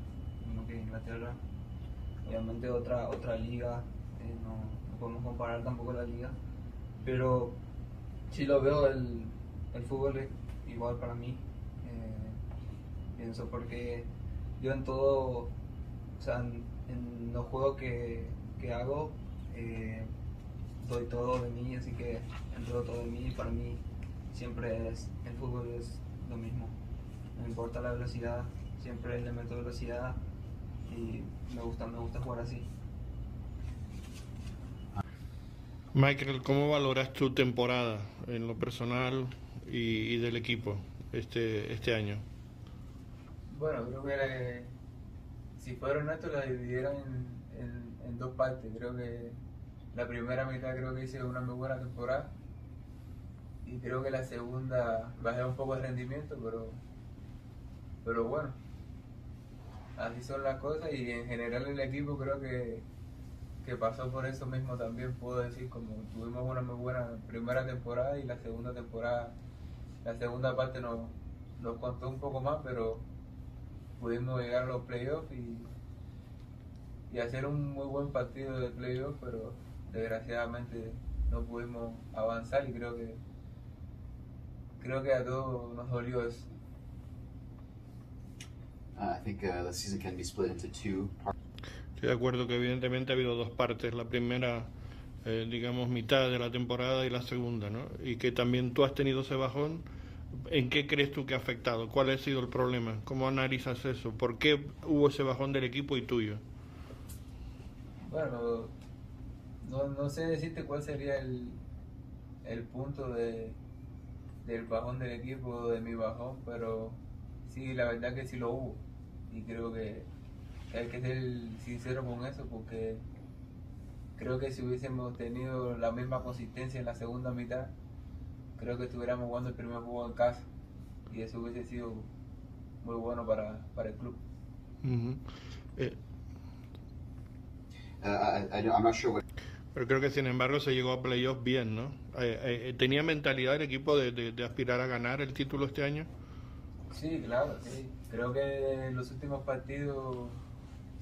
que en Inglaterra. Obviamente otra, otra liga, eh, no, podemos comparar tampoco la liga, pero si lo veo el, el fútbol igual para mí. pienso porque yo en todo, o sea, en, los juegos que, que hago, eh, doy todo de mí, así que entro todo de mí para mí siempre es, el fútbol es lo mismo. No importa la velocidad, siempre le meto velocidad y me gusta, me gusta jugar así. Michael, ¿cómo valoras tu temporada en lo personal y, del equipo este, este año? Bueno, creo que si fueron estos la dividieron en, en, dos partes. Creo que la primera mitad creo que hice una muy buena temporada y creo que la segunda bajé un poco de rendimiento, pero, pero bueno, así son las cosas y en general el equipo creo que, que pasó por eso mismo también, puedo decir, como tuvimos una muy buena primera temporada y la segunda temporada, la segunda parte nos, nos contó un poco más, pero pudimos llegar a los playoffs y, y hacer un muy buen partido de playoffs, pero desgraciadamente no pudimos avanzar y creo que creo que a todos nos dolió eso. Uh, I think uh, the season can be split into two parts. De acuerdo que evidentemente ha habido dos partes. La primera, eh, digamos, mitad de la temporada y la segunda, ¿no? Y que también tú has tenido ese bajón ¿En qué crees tú que ha afectado? ¿Cuál ha sido el problema? ¿Cómo analizas eso? ¿Por qué hubo ese bajón del equipo y tuyo? Bueno, no, no sé decirte cuál sería el, el punto de, del bajón del equipo, de mi bajón, pero sí, la verdad que sí lo hubo. Y creo que hay que ser sincero con eso, porque creo que si hubiésemos tenido la misma consistencia en la segunda mitad, creo que estuviéramos jugando el primer juego en casa y eso hubiese sido muy bueno para, para el club. Eh. Uh, Pero creo que sin embargo se llegó a playoffs bien, ¿no? Eh, eh, ¿Tenía mentalidad el equipo de, de, aspirar a ganar el título este año? Sí, claro, sí. Creo que en los últimos partidos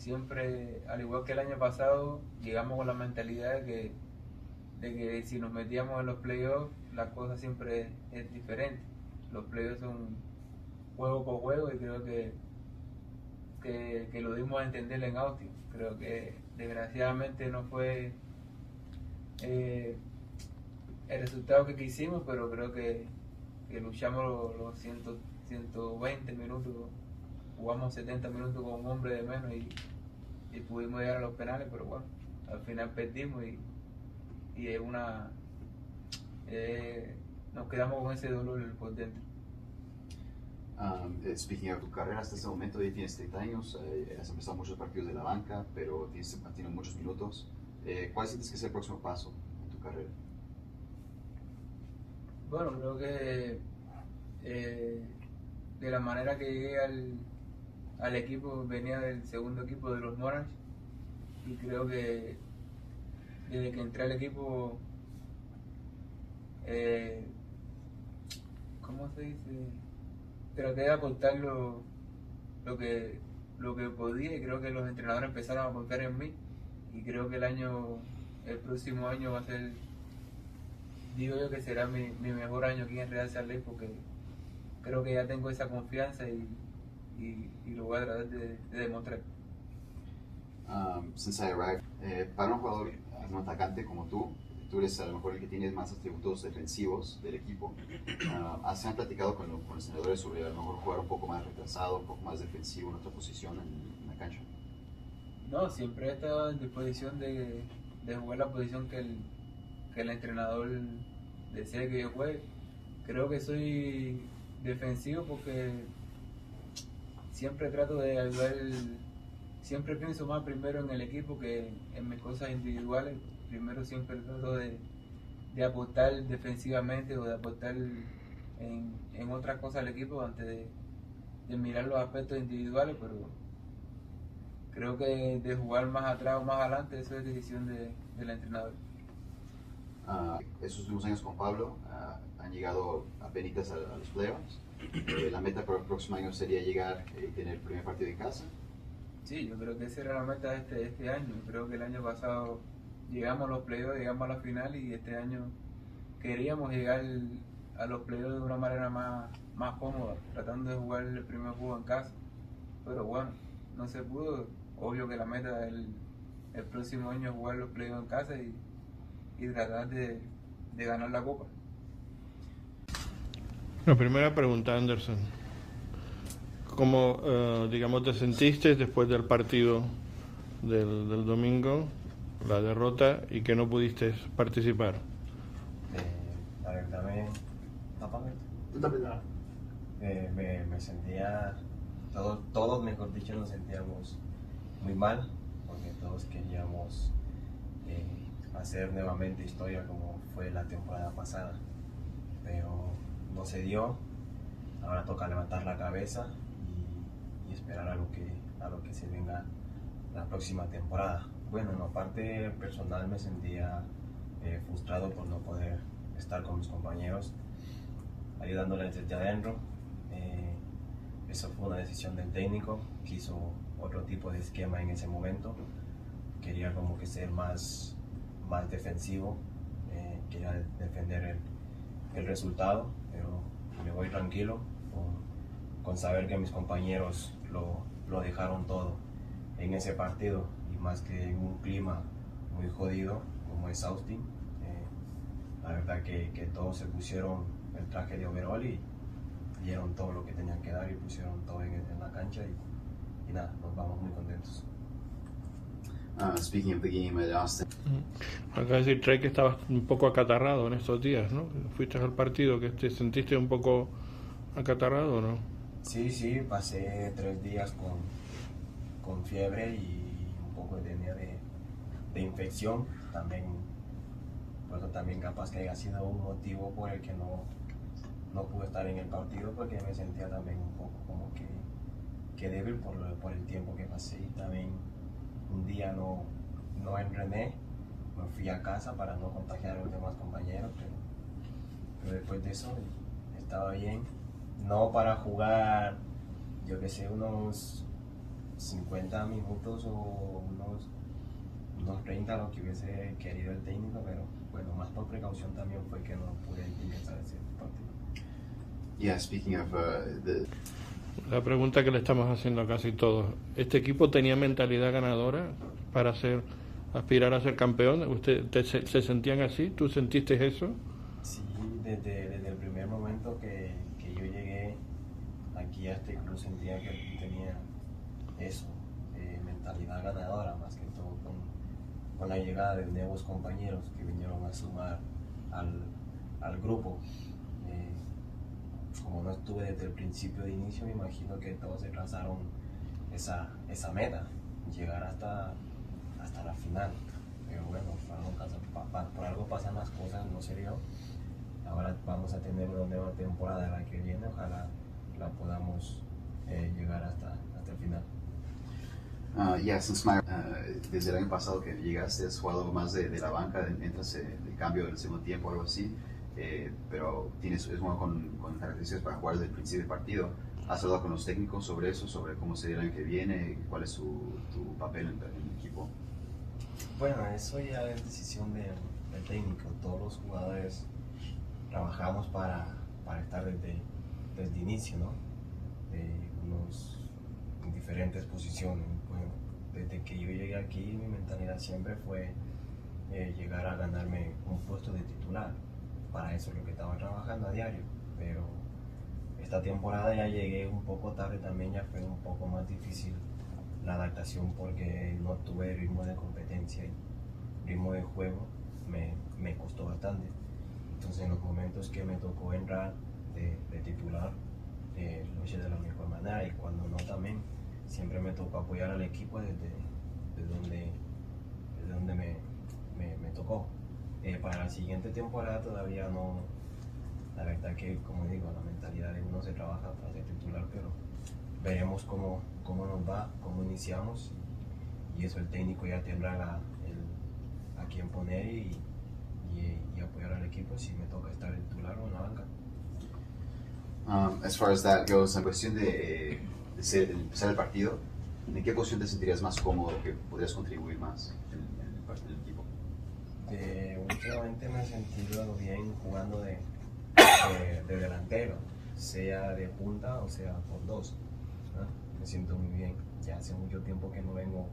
siempre, al igual que el año pasado, llegamos con la mentalidad de que, de que si nos metíamos en los playoffs la cosa siempre es diferente. Los playoffs son juego por juego y creo que, que, lo dimos a entender en Austin. Creo que desgraciadamente no fue eh, el resultado que quisimos, pero creo que, luchamos los, 120 minutos, jugamos 70 minutos con un hombre de menos y, pudimos llegar a los penales, pero bueno, al final perdimos y, y es una eh, nos quedamos con ese dolor por dentro. Um, speaking of tu carrera hasta este momento, ya tienes 30 años, eh, has empezado muchos partidos de la banca, pero tienes, tienes muchos minutos. Eh, ¿Cuál sientes que es el próximo paso en tu carrera? Bueno, creo que eh, de la manera que llegué al, al equipo, venía del segundo equipo de los Morans y creo que desde que entré al equipo eh, ¿cómo se dice? Traté de aportar lo, que, lo que podía y creo que los entrenadores empezaron a confiar en mí y creo que el año, el próximo año va a ser, digo yo que será mi, mejor año aquí en Real Salt porque creo que ya tengo esa confianza y, lo voy a tratar de, demostrar. Um, since I arrived, eh, para un jugador, un atacante como tú, tú eres a lo mejor el que tiene más atributos defensivos del equipo. Uh, ¿Se han platicado con, los senadores sobre a lo mejor jugar un poco más retrasado, un poco más defensivo en otra posición en, la cancha? No, siempre he estado en disposición de, de jugar la posición que el, que el entrenador decía que yo juegue. Creo que soy defensivo porque siempre trato de ayudar, siempre pienso más primero en el equipo que en mis cosas individuales. Primero siempre trato de, de aportar defensivamente o de aportar en, en otras cosas al equipo antes de, mirar los aspectos individuales, pero creo que de jugar más atrás o más adelante, eso es decisión de, del entrenador. Uh, esos últimos años con Pablo uh, han llegado a a, a los playoffs. Eh, la meta para el próximo año sería llegar y tener el primer partido en casa. Sí, yo creo que esa era la meta de este, este año. Creo que el año pasado llegamos a los playoffs, llegamos a la final y este año queríamos llegar a los playoffs de una manera más, más cómoda, tratando de jugar el primer juego en casa. Pero bueno, no se pudo. Obvio que la meta del el próximo año es jugar los playoffs en casa y, y tratar de, de ganar la copa. La primera pregunta, Anderson. ¿Cómo, uh, digamos, te sentiste después del partido del, del, domingo, la derrota, y que no pudiste participar? Eh, la verdad me... Eh, me, me, sentía... Todos, todos, mejor dicho, nos sentíamos muy mal, porque todos queríamos eh, hacer nuevamente historia como fue la temporada pasada. Pero no se dio. Ahora toca levantar la cabeza y, esperar a lo, que, a lo que se venga la próxima temporada. Bueno, en parte personal me sentía eh, frustrado por no poder estar con mis compañeros, ayudándoles desde adentro. Eh, eso fue una decisión del técnico, quiso otro tipo de esquema en ese momento. Quería como que ser más, más defensivo, eh, quería defender el, el resultado pero me voy tranquilo con, saber que mis compañeros lo, lo, dejaron todo en ese partido y más que en un clima muy jodido como es Austin. Eh, la verdad que, que, todos se pusieron el traje de overall y dieron todo lo que tenían que dar y pusieron todo en, en la cancha y, y nada, nos vamos muy contentos. Uh, speaking of the game at Austin. Acá decir, Trey, que estabas un poco acatarrado en estos días, ¿no? Fuiste al partido, que te sentiste un poco acatarrado, ¿no? Sí, sí, pasé tres días con, con fiebre y un poco tenía de, de infección. También, pues también capaz que haya sido un motivo por el que no, no pude estar en el partido, porque me sentía también un poco como que, que débil por, por el tiempo que pasé y también un día no, no entrené, me fui a casa para no contagiar a los demás compañeros, pero, pero después de eso estaba bien. No para jugar, yo que sé, unos 50 minutos o unos, unos 30, lo que hubiese querido el técnico, pero bueno, más por precaución también fue que no pude empezar ese partido. Yeah, speaking of uh, the la pregunta que le estamos haciendo a casi todos. ¿Este equipo tenía mentalidad ganadora para ser, aspirar a ser campeón? ¿Usted te, se, se, sentían así? ¿Tú sentiste eso? Sí, desde, desde el primer momento que, que, yo llegué aquí a este club sentía que tenía eso, eh, mentalidad ganadora más que todo con, con, la llegada de nuevos compañeros que vinieron a sumar al, al grupo como no estuve desde el principio de inicio, me imagino que todos se trazaron esa, esa meta, llegar hasta, hasta la final. Pero bueno, por algo, pasan las cosas, no se. Ahora vamos a tener una nueva temporada la que viene, ojalá la podamos eh, llegar hasta, hasta el final. Uh, yeah, uh, desde el año pasado que llegaste, has jugado más de, de la banca, entras de, de cambio del segundo tiempo, algo así eh, pero tienes, es bueno con, con, características para jugar desde el principio del partido. ¿Has hablado con los técnicos sobre eso, sobre cómo sería el año que viene, cuál es su, tu papel en, en, el equipo? Bueno, eso ya es decisión del, técnico. Todos los jugadores trabajamos para, para estar desde, desde el inicio, ¿no? De unos, en diferentes posiciones. Bueno, desde que yo llegué aquí, mi mentalidad siempre fue eh, llegar a ganarme un puesto de titular para eso es lo que estaba trabajando a diario, pero esta temporada ya llegué un poco tarde también, ya fue un poco más difícil la adaptación porque no tuve ritmo de competencia y ritmo de juego me, me costó bastante. Entonces en los momentos que me tocó entrar de, titular, eh, lo hice de la mejor manera y cuando no también, siempre me tocó apoyar al equipo desde, donde, desde donde me, me, tocó. Eh, para la siguiente temporada todavía no, la verdad que como digo, la mentalidad de uno se trabaja para ser titular, pero veremos cómo, cómo nos va, cómo iniciamos y eso el técnico ya tendrá la, el, a quién poner y, apoyar al equipo si me toca estar en titular o en la banca. Um, as far as that goes, en cuestión de, de, ser, empezar el partido, ¿en qué posición te sentirías más cómodo que podrías contribuir más en, en el, partido del equipo? De, últimamente me he sentido bien jugando de, de, delantero, sea de punta o sea por dos. Me siento muy bien. Ya hace mucho tiempo que no vengo,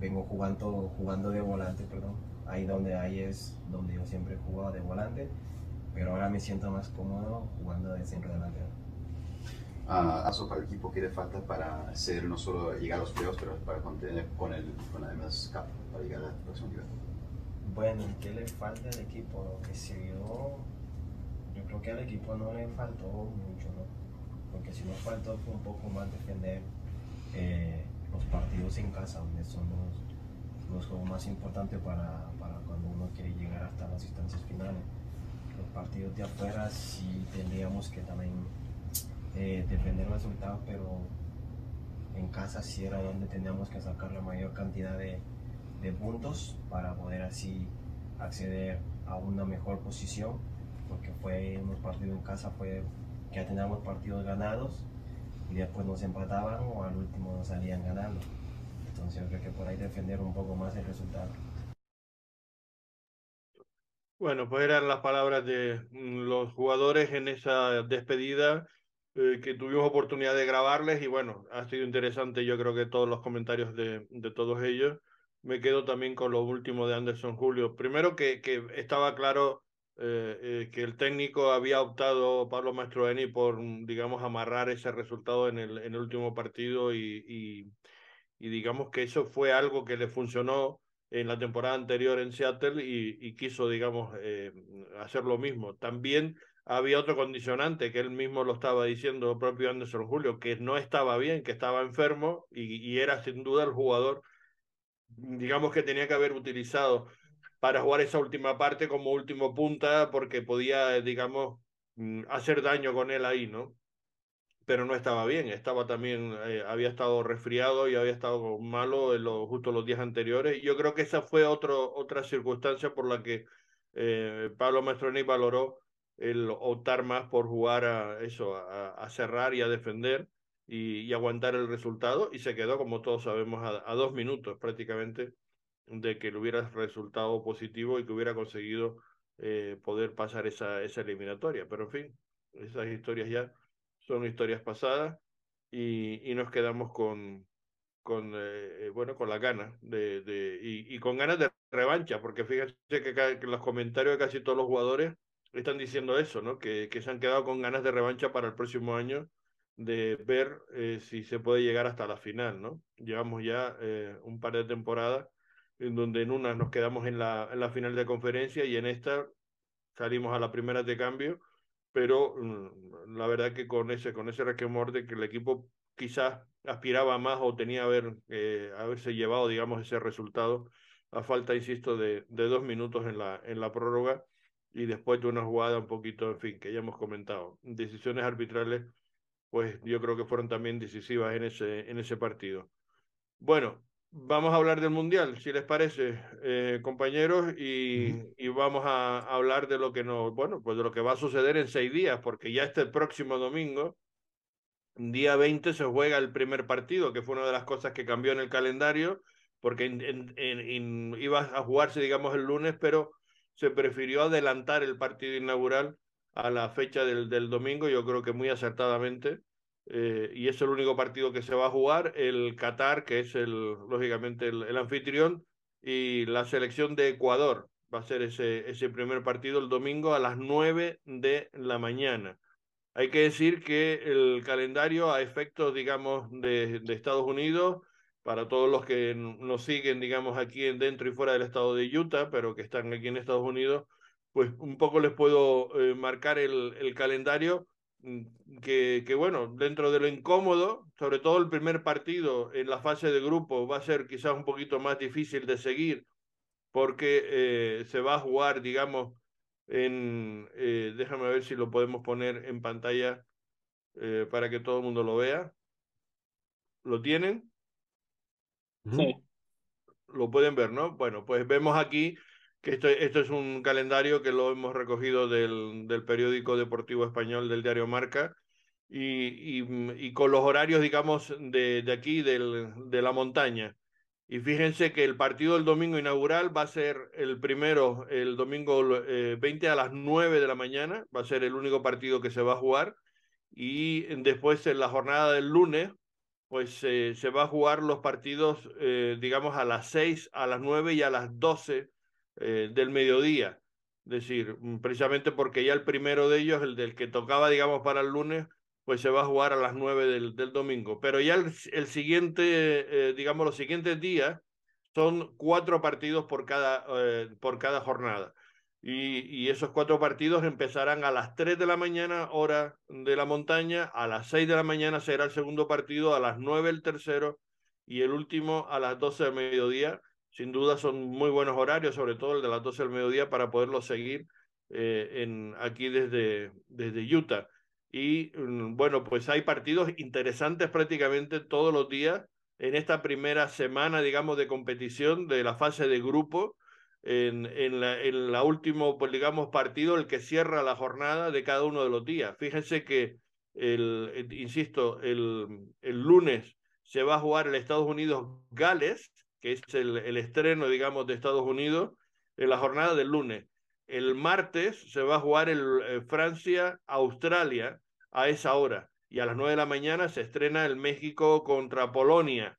vengo jugando, jugando de volante, perdón. Ahí donde ahí es donde yo siempre he jugado de volante, pero ahora me siento más cómodo jugando de centro delantero. Uh, eso para el equipo que le falta para hacer no solo llegar a los playoffs, pero para contener con el con además para llegar a la próxima nivel. Bueno, ¿qué le falta al equipo? Lo que se vio yo creo que al equipo no le faltó mucho, ¿no? Porque si nos faltó fue un poco más defender eh, los partidos en casa, donde son los, los juegos más importantes para, para, cuando uno quiere llegar hasta las instancias finales. Los partidos de afuera sí tendríamos que también eh, defender los resultados, pero en casa sí era donde teníamos que sacar la mayor cantidad de, de puntos para poder así acceder a una mejor posición porque fue unos partidos en casa, fue que ya teníamos partidos ganados y después nos empataban o al último nos salían ganando. Entonces yo creo que por ahí defender un poco más el resultado. Bueno, pues eran las palabras de mm, los jugadores en esa despedida eh, que tuvimos oportunidad de grabarles y bueno, ha sido interesante yo creo que todos los comentarios de, de todos ellos. Me quedo también con lo último de Anderson Julio. Primero que, que estaba claro eh, eh, que el técnico había optado, Pablo Mastroeni, por, digamos, amarrar ese resultado en el, en el último partido y, y, digamos que eso fue algo que le funcionó en la temporada anterior en Seattle y, quiso, digamos, eh, hacer lo mismo. También había otro condicionante que él mismo lo estaba diciendo, propio Anderson Julio, que no estaba bien, que estaba enfermo y, y era sin duda el jugador, digamos, que tenía que haber utilizado para jugar esa última parte como último punta porque podía, digamos, mm, hacer daño con él ahí, ¿no? Pero no estaba bien, estaba también, eh, había estado resfriado y había estado malo en lo, justo los días anteriores. Yo creo que esa fue otro, otra circunstancia por la que eh, Pablo Mastroni valoró el optar más por jugar a eso, a, cerrar y a defender y, aguantar el resultado y se quedó, como todos sabemos, a, dos minutos prácticamente de que le hubiera resultado positivo y que hubiera conseguido eh, poder pasar esa, esa eliminatoria. Pero en fin, esas historias ya son historias pasadas y, y nos quedamos con, con eh, bueno, con las ganas de, de y, y, con ganas de revancha, porque fíjense que, que, los comentarios de casi todos los jugadores están diciendo eso, ¿no? Que, que se han quedado con ganas de revancha para el próximo año, de ver eh, si se puede llegar hasta la final, ¿no? Llevamos ya un par de temporadas en donde en una nos quedamos en la, en la final de conferencia y en esta salimos a la primera de cambio, pero mm, la verdad que con ese, con ese requemor de que el equipo quizás aspiraba más o tenía haber, eh, haberse llevado, digamos, ese resultado a falta, insisto, de, de dos minutos en la, en la prórroga y después de una jugada un poquito, en fin, que ya hemos comentado. Decisiones arbitrales, pues yo creo que fueron también decisivas en ese, en ese partido. Bueno, vamos a hablar del Mundial, si les parece, eh, compañeros, y, y, vamos a hablar de lo que nos, bueno, pues de lo que va a suceder en seis días, porque ya este próximo domingo, día 20, se juega el primer partido, que fue una de las cosas que cambió en el calendario, porque en, iba a jugarse, digamos, el lunes, pero se prefirió adelantar el partido inaugural a la fecha del, del domingo, yo creo que muy acertadamente eh, y es el único partido que se va a jugar. El Qatar, que es el, lógicamente el, anfitrión, y la selección de Ecuador va a ser ese, ese primer partido el domingo a las 9 de la mañana. Hay que decir que el calendario a efectos, digamos, de, de Estados Unidos, para todos los que nos siguen, digamos, aquí dentro y fuera del estado de Utah, pero que están aquí en Estados Unidos, pues un poco les puedo marcar el, el calendario mm, que, que, bueno, dentro de lo incómodo, sobre todo el primer partido en la fase de grupo va a ser quizás un poquito más difícil de seguir porque se va a jugar, digamos, en, déjame ver si lo podemos poner en pantalla para que todo el mundo lo vea. ¿Lo tienen? Sí. Lo pueden ver, ¿no? Bueno, pues vemos aquí que esto, esto es un calendario que lo hemos recogido del, del periódico deportivo español del diario Marca y, y, con los horarios, digamos, de, de aquí, del, de la montaña. Y fíjense que el partido del domingo inaugural va a ser el primero, el domingo 20 eh, a las 9 de la mañana, va a ser el único partido que se va a jugar. Y después en la jornada del lunes pues eh, se va a jugar los partidos, eh, digamos, a las 6, a las 9 y a las 12 eh, del mediodía. Es decir, mm, precisamente porque ya el primero de ellos, el del que tocaba, digamos, para el lunes, pues se va a jugar a las 9 del, del domingo. Pero ya el, el siguiente, digamos, los siguientes días son cuatro partidos por cada, por cada jornada. Y, esos cuatro partidos empezarán a las 3 de la mañana, hora de la montaña, a las 6 de la mañana será el segundo partido, a las 9 el tercero y el último a las 12 del mediodía. Sin duda son muy buenos horarios, sobre todo el de las 12 del mediodía, para poderlo seguir eh, en, aquí desde, desde Utah. Y mm, bueno, pues hay partidos interesantes prácticamente todos los días en esta primera semana, digamos, de competición de la fase de grupo en, en, la, en la último, pues digamos, partido, el que cierra la jornada de cada uno de los días. Fíjense que, el, insisto, el, el lunes se va a jugar el Estados Unidos-Gales, que es el, estreno, digamos, de Estados Unidos, en la jornada del lunes. El martes se va a jugar el, eh, Francia-Australia a esa hora. Y a las nueve de la mañana se estrena el México contra Polonia.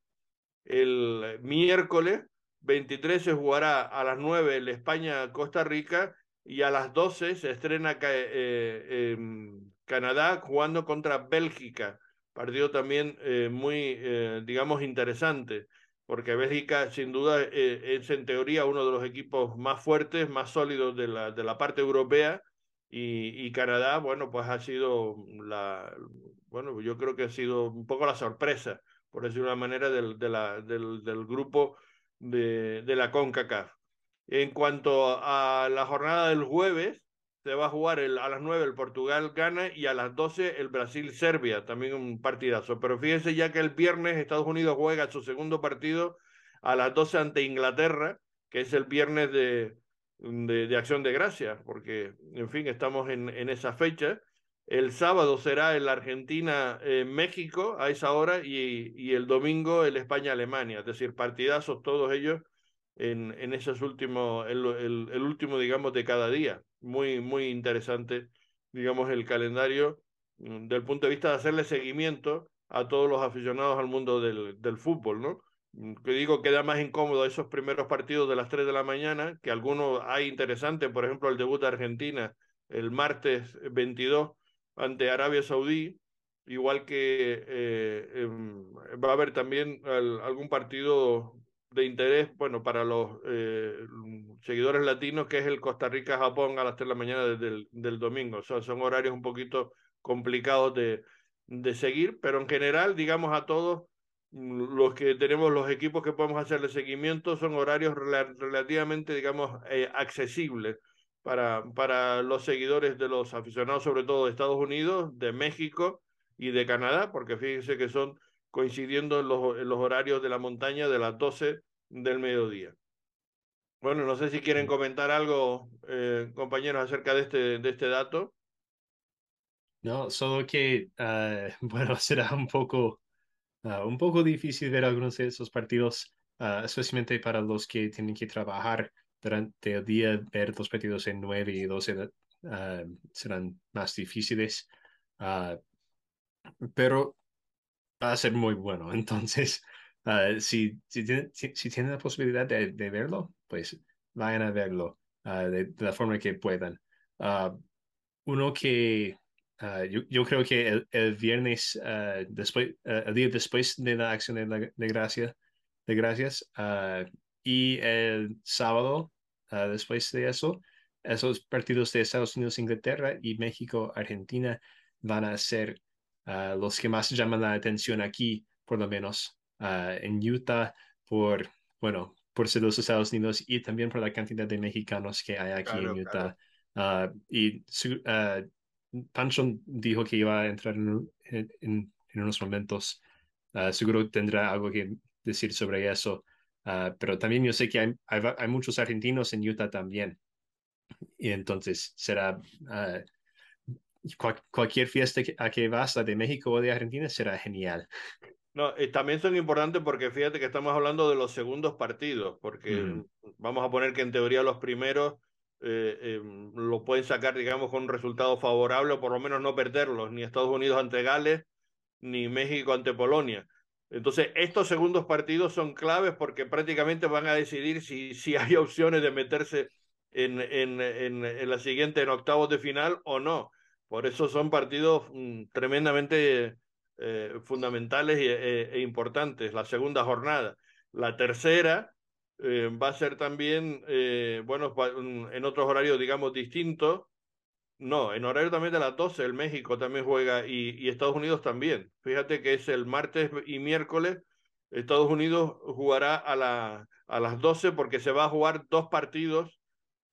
El miércoles 23 se jugará a las 9 el España-Costa Rica y a las 12 se estrena eh, Canadá jugando contra Bélgica. Partido también eh, muy, eh, digamos, interesante, porque Bélgica sin duda es en teoría uno de los equipos más fuertes, más sólidos de la, de la parte europea. Y, y, Canadá, bueno, pues ha sido la, bueno, yo creo que ha sido un poco la sorpresa, por decirlo de una manera, del, de la, del, del grupo de, de la CONCACAF. En cuanto a la jornada del jueves, se va a jugar a las 9 el Portugal gana y a las 12 el Brasil-Serbia, también un partidazo. Pero fíjense ya que el viernes Estados Unidos juega su segundo partido a las 12 ante Inglaterra, que es el viernes de, de, Acción de Gracias, porque, en fin, estamos en, en esa fecha. El sábado será el Argentina-México a esa hora y, y el domingo el España-Alemania, es decir, partidazos todos ellos en, en esos últimos, el, el, último, digamos, de cada día. Muy, muy interesante, digamos, el calendario mm, del punto de vista de hacerle seguimiento a todos los aficionados al mundo del, del fútbol, ¿no? Mm, que digo, queda más incómodo esos primeros partidos de las 3 de la mañana, que algunos hay interesantes, por ejemplo, el debut de Argentina el martes 22 ante Arabia Saudí, igual que eh, em, va a haber también algún partido de interés, bueno, para los eh, seguidores latinos, que es el Costa Rica-Japón a las 3 de la mañana del, del domingo. O sea, son horarios un poquito complicados de, de seguir, pero en general, digamos a todos mm, los que tenemos los equipos que podemos hacerle seguimiento, son horarios relativamente, digamos, eh, accesibles para, para los seguidores de los aficionados, sobre todo de Estados Unidos, de México y de Canadá, porque fíjense que son coincidiendo en los, en los horarios de la montaña de las 12 del mediodía. Bueno, no sé si quieren comentar algo, eh, compañeros, acerca de este, de este dato. No, solo que, uh, [LAUGHS] bueno, [LAUGHS] será un poco, uh, un poco difícil ver algunos de esos partidos, uh, especialmente para los que tienen que trabajar durante el día ver dos partidos en 9 y 12 ah, serán más difíciles, pero va a ser muy bueno. Entonces, uh, [LAUGHS] si, si, si, si, tienen la posibilidad de, de, verlo, pues vayan a verlo de, de, la forma que puedan. uno que yo, yo, creo que el, el viernes, después, el día después de la acción de, la, de, gracia, de gracias, y el sábado, uh, después de eso, esos partidos de Estados Unidos, Inglaterra y México, Argentina van a ser los que más llaman la atención aquí, por lo menos en Utah, por, bueno, por ser los Estados Unidos y también por la cantidad de mexicanos que hay aquí en Utah. Ah, y Pancho dijo que iba a entrar en, en, unos momentos. seguro tendrá algo que decir sobre eso. pero también yo sé que hay, hay, muchos argentinos en Utah también. Y entonces será cualquier fiesta a que vas, la de México o de Argentina, será genial. No, también son importantes porque fíjate que estamos hablando de los segundos partidos, porque vamos a poner que en teoría los primeros eh, em, lo pueden sacar, digamos, con un resultado favorable o por lo menos no perderlos, ni Estados Unidos ante Gales, ni México ante Polonia. Entonces, estos segundos partidos son claves porque prácticamente van a decidir si, si hay opciones de meterse en, en, en, la siguiente, en octavos de final o no. Por eso son partidos mm, tremendamente eh, fundamentales e, e, importantes. La segunda jornada. La tercera eh, va a ser también, eh, bueno, mm, en otros horarios, digamos, distintos. No, en horario también de las 12, el México también juega y, Estados Unidos también. Fíjate que es el martes y miércoles. Estados Unidos jugará a, la, a las 12 porque se va a jugar dos partidos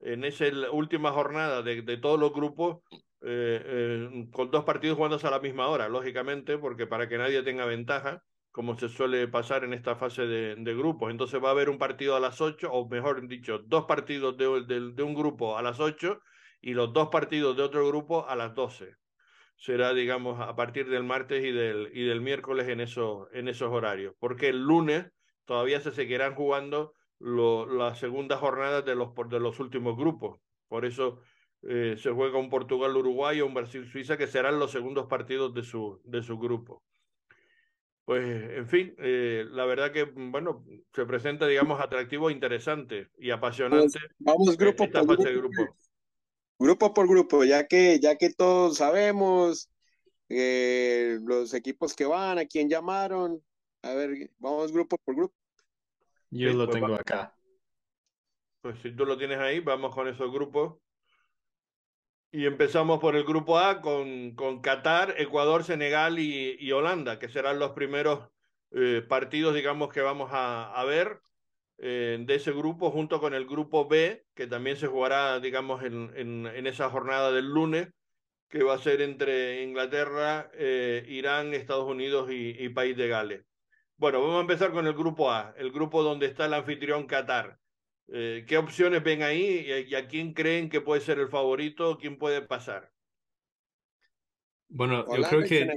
en esa última jornada de todos los grupos eh, eh, con dos partidos jugándose a la misma hora, lógicamente, porque para que nadie tenga ventaja, como se suele pasar en esta fase de, grupos. Entonces va a haber un partido a las 8, o mejor dicho, dos partidos de, de, un grupo a las 8 y los dos partidos de otro grupo a las 12. Será, digamos, a partir del martes y del, y del miércoles en, eso, en esos horarios, porque el lunes todavía se seguirán jugando las segundas jornadas de los, de los últimos grupos. Por eso eh, se juega un Portugal-Uruguay o un Brasil-Suiza, que serán los segundos partidos de su, de su grupo. Pues, en fin, eh, la verdad que, bueno, se presenta, digamos, atractivo, interesante y apasionante. vamos grupo por grupo. grupo. Grupo por grupo, ya que, ya que todos sabemos eh, los equipos que van, a quién llamaron. A ver, vamos grupo por grupo. Yo lo pues tengo acá. Pues si tú lo tienes ahí, vamos con esos grupos. Y empezamos por el grupo A con, con Qatar, Ecuador, Senegal y, Holanda, que serán los primeros eh, partidos, digamos, que vamos a, ver eh, de ese grupo, junto con el grupo B, que también se jugará, digamos, en, en, esa jornada del lunes, que va a ser entre Inglaterra, eh, Irán, Estados Unidos y, y País de Gales. Bueno, vamos a empezar con el grupo A, el grupo donde está el anfitrión Qatar. Eh, ¿Qué opciones ven ahí y a, quién creen que puede ser el favorito? ¿Quién puede pasar? Bueno, yo creo que...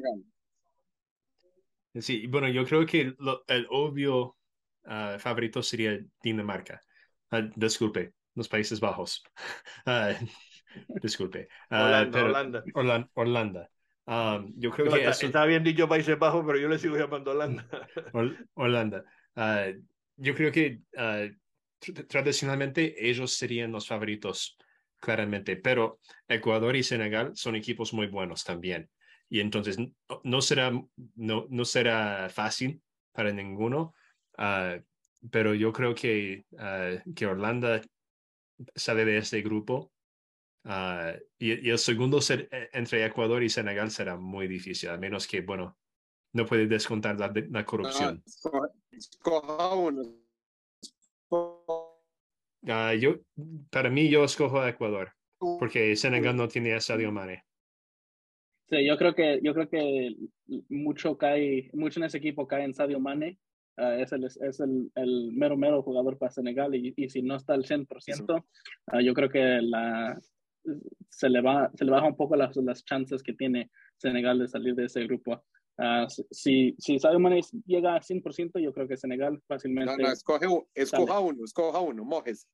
Sí, bueno, yo creo que el obvio ah, favorito sería Dinamarca. Uh, disculpe, los Países Bajos. Uh, [LAUGHS] [LAUGHS] disculpe. Holanda, Holanda. Holanda. Um, yo creo que está, está, bien dicho Países Bajos, pero yo le sigo llamando Holanda. [LAUGHS] Holanda. yo creo que tradicionalmente ellos serían los favoritos, claramente, pero Ecuador y Senegal son equipos muy buenos también. Y entonces no, será, no, no será fácil para ninguno, ah, pero yo creo que, uh, que Orlando sale de este grupo ah, y, el segundo ser, e, entre Ecuador y Senegal será muy difícil, a menos que, bueno, no puede descontar la, la corrupción. Uh, yo, para mí, yo escojo a Ecuador, porque Senegal no tiene a Sadio Mane. Sí, yo creo que, yo creo que mucho cae, mucho en ese equipo cae en Sadio Mane. Uh, es, el, es el, el, mero, mero jugador para Senegal y, y si no está al 100%, uh, yo creo que la, se, le va, se le baja un poco las, las chances que tiene Senegal de salir de ese grupo. Uh, si, si Sadio Mane llega a 100%, yo creo que Senegal fácilmente. No, no, escoge, escoja uno, escoja uno, mojes.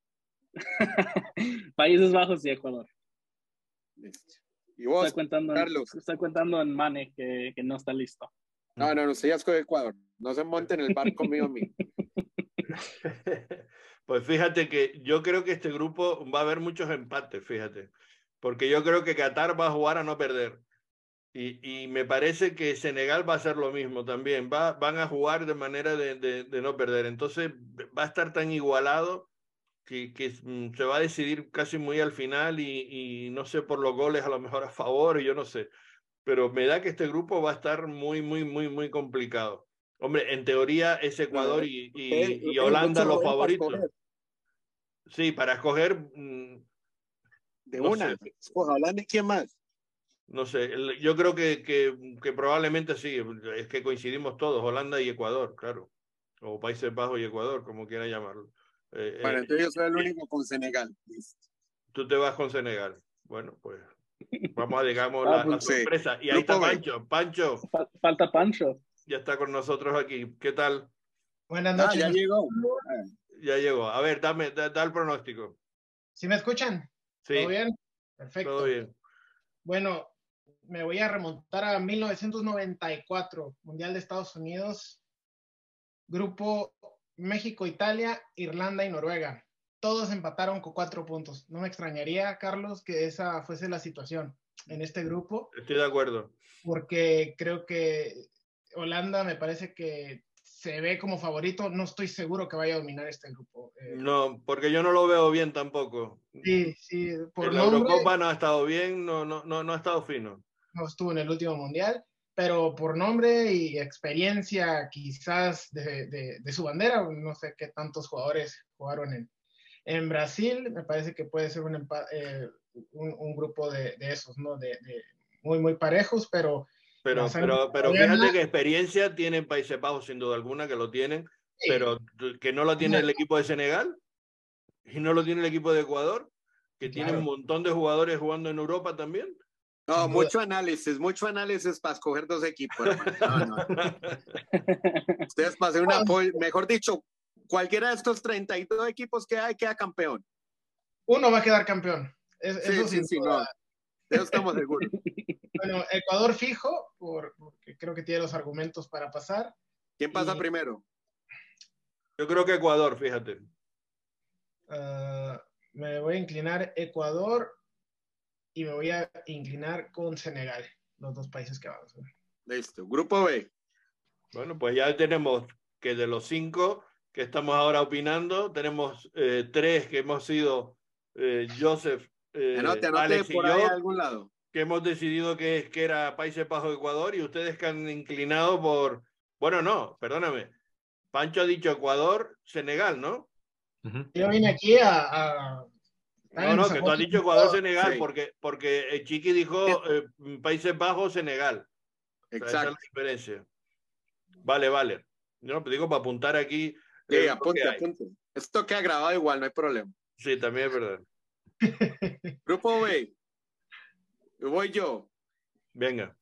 [LAUGHS] Países Bajos y Ecuador. ¿Y vos, estoy contando, Carlos? Estoy contando en Mane que, que no está listo. No, no, no, se ya escoge Ecuador. No se monten en el barco mío a mí. [LAUGHS] [LAUGHS] Pues fíjate que yo creo que este grupo va a haber muchos empates, fíjate. Porque yo creo que Qatar va a jugar a no perder. Y, y, me parece que Senegal va a hacer lo mismo también. Va, van a jugar de manera de, de, no perder. Entonces va a estar tan igualado que, que, mm, se va a decidir casi muy al final y, y, no sé por los goles a lo mejor a favor, yo no sé. Pero me da que este grupo va a estar muy, muy, muy, muy complicado. Hombre, en teoría es Ecuador y, y, Holanda los favoritos. Sí, para escoger. Mm, de no una. Holanda y quién más. No sé, yo creo que, que, que, probablemente sí, es que coincidimos todos, Holanda y Ecuador, claro. O Países Bajos y Ecuador, como quiera llamarlo. Eh, bueno, eh, entonces yo soy el único con Senegal. Tú te vas con Senegal. Bueno, pues vamos a, digamos, [LAUGHS] ah, la, la, sorpresa. Y ahí está Pancho. Pancho. Falta Pancho. Ya está con nosotros aquí. ¿Qué tal? Buenas noches. Ah, ya llegó. Ya llegó. A ver, dame, da, da el pronóstico. ¿Sí me escuchan? Sí. ¿Todo bien? Perfecto. Todo bien. Bueno, me voy a remontar a 1994, Mundial de Estados Unidos, grupo México, Italia, Irlanda y Noruega. Todos empataron con cuatro puntos. No me extrañaría, Carlos, que esa fuese la situación en este grupo. Estoy de acuerdo. Porque creo que Holanda me parece que se ve como favorito. No estoy seguro que vaya a dominar este grupo. Eh, no, porque yo no lo veo bien tampoco. Sí, sí. Por la Eurocopa no ha estado bien, no, no, no, no ha estado fino no estuvo en el último mundial, pero por nombre y experiencia quizás de, de, de su bandera, no sé qué tantos jugadores jugaron en, en Brasil, me parece que puede ser un, eh, un, un grupo de, de, esos, ¿no? De, muy, muy parejos, pero... Pero, pero, pero fíjate que experiencia tienen Países Bajos, sin duda alguna, que lo tienen, sí. pero que no lo tiene el equipo de Senegal y no lo tiene el equipo de Ecuador, que claro. tiene un montón de jugadores jugando en Europa también. No, mucho análisis, mucho análisis para escoger dos equipos. No, no. [LAUGHS] Ustedes para hacer una, mejor dicho, cualquiera de estos 32 equipos que hay queda campeón. Uno va a quedar campeón. Es, sí, eso sí, sí, no. De eso estamos seguros. [LAUGHS] Bueno, Ecuador fijo, por, porque creo que tiene los argumentos para pasar. ¿Quién pasa y... primero? Yo creo que Ecuador, fíjate. Uh, me voy a inclinar Ecuador y me voy a inclinar con Senegal, los dos países que vamos a ver. Listo, grupo B. Bueno, pues ya tenemos que de los cinco que estamos ahora opinando, tenemos eh, tres que hemos sido eh, Joseph, eh, anote, anote Alex y yo, algún lado. que hemos decidido que, que era Países Bajos Ecuador y ustedes que han inclinado por, bueno, no, perdóname, Pancho ha dicho Ecuador, Senegal, ¿no? Uh -huh. Yo vine aquí a, a no, no, que tú has dicho Ecuador-Senegal, sí. porque, porque Chiqui dijo eh, Países Bajos-Senegal. Exacto. esa es la diferencia. Vale, vale. No, digo para apuntar aquí. Sí, eh, apunte, apunte. Esto queda grabado igual, no hay problema. Sí, también es verdad. [LAUGHS] Grupo B. Voy yo. Venga.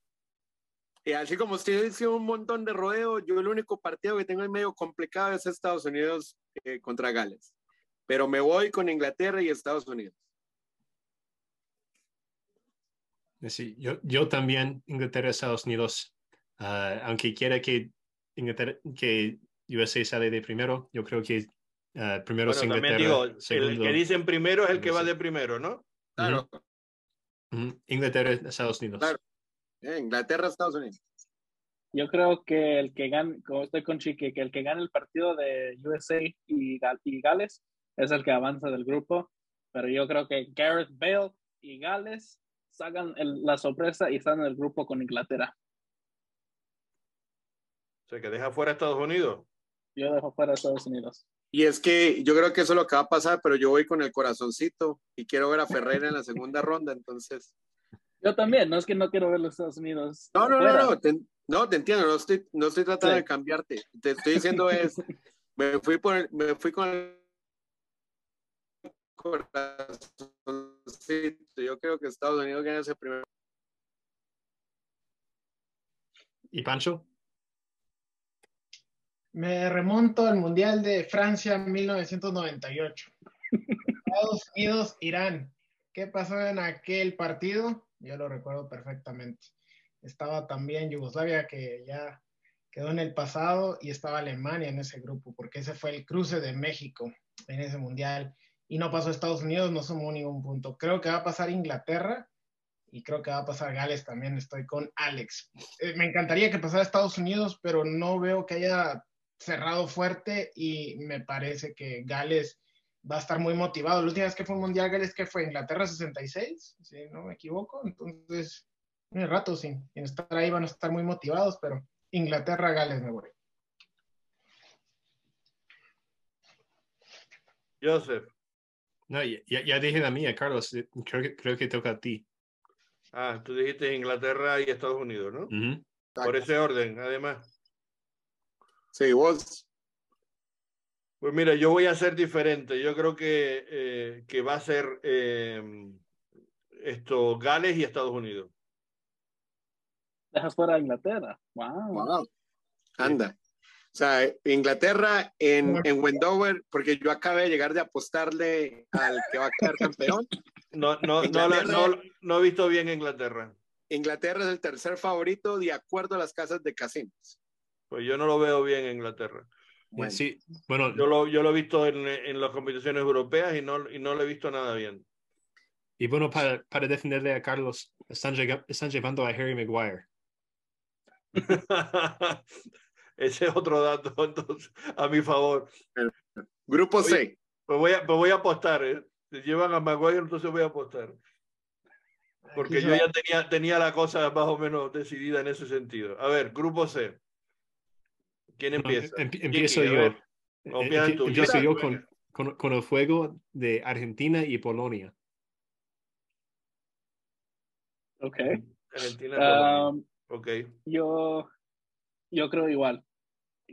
Y así como usted dice un montón de rodeo, yo el único partido que tengo en medio complicado es Estados Unidos eh, contra Gales pero me voy con Inglaterra y Estados Unidos. Sí, yo, yo también Inglaterra, Estados Unidos, uh, aunque quiera que Inglaterra, que USA sale de primero, yo creo que uh, primero bueno, es Inglaterra. Digo, segundo, el que dicen primero es el que va de primero, ¿no? Claro. Uh -huh. Inglaterra, Estados Unidos. Claro. Eh, Inglaterra, Estados Unidos. Yo creo que el que gane, como estoy con Chique, que el que gane el partido de USA y, Gal y Gales es el que avanza del grupo, pero yo creo que Gareth Bale y Gales sacan el, la sorpresa y están en el grupo con Inglaterra. O sea, que deja fuera a Estados Unidos. Yo dejo fuera a Estados Unidos. Y es que yo creo que eso es lo que va a pasar, pero yo voy con el corazoncito y quiero ver a Ferreira en la segunda ronda, entonces. Yo también, no es que no quiero ver los Estados Unidos. No, no, no, no, te, no, te entiendo, no estoy, no estoy tratando sí. de cambiarte. Te estoy diciendo es, [LAUGHS] me fui, por, me fui con el corazoncito. Yo creo que Estados Unidos gana ese primero. ¿Y Pancho? Me remonto al Mundial de Francia 1998. [LAUGHS] Estados Unidos, Irán. ¿Qué pasó en aquel partido? Yo lo recuerdo perfectamente. Estaba también Yugoslavia, que ya quedó en el pasado, y estaba Alemania en ese grupo, porque ese fue el cruce de México en ese mundial y no pasó Estados Unidos, no sumó ningún punto. Creo que va a pasar Inglaterra y creo que va a pasar Gales también. Estoy con Alex. Eh, me encantaría que pasara Estados Unidos, pero no veo que haya cerrado fuerte y me parece que Gales va a estar muy motivado. La última vez que fue un Mundial Gales, que fue Inglaterra 66, si no me equivoco. Entonces, un rato sin, sin estar ahí van a estar muy motivados, pero Inglaterra, Gales me voy. Joseph. No, ya, ya dije la mía, Carlos. Creo que, creo que toca a ti. Ah, tú dijiste Inglaterra y Estados Unidos, ¿no? Por ese orden, además. Sí, vos. Pues mira, yo voy a ser diferente. Yo creo que, eh, que va a ser eh, esto Gales y Estados Unidos. Dejas fuera a Inglaterra. Wow. Anda. O sea, Inglaterra en, en Wendover, porque yo acabé de llegar de apostarle al que va a quedar campeón. No, no, no, no, no, he visto bien Inglaterra. Inglaterra es el tercer favorito de acuerdo a las casas de casinos. Pues yo no lo veo bien en Inglaterra. Bueno, sí, bueno, yo lo, yo lo he visto en, en, las competiciones europeas y no, y no lo he visto nada bien. Y bueno, para, para defenderle a Carlos, están, están llevando a Harry Maguire. [LAUGHS] Ese es otro dato, [LAUGHS] entonces, a mi favor. Grupo C. Pues voy a, pues voy a apostar, ¿eh? Si llevan a Maguire, entonces voy a apostar. Porque yo ya tenía, tenía la cosa más o menos decidida en ese sentido. A ver, grupo C. ¿Quién empieza? empiezo yo. Eh, empiezo yo con, con, con, el fuego de Argentina y Polonia. Ok. Argentina, um, Ok. Yo, yo creo igual.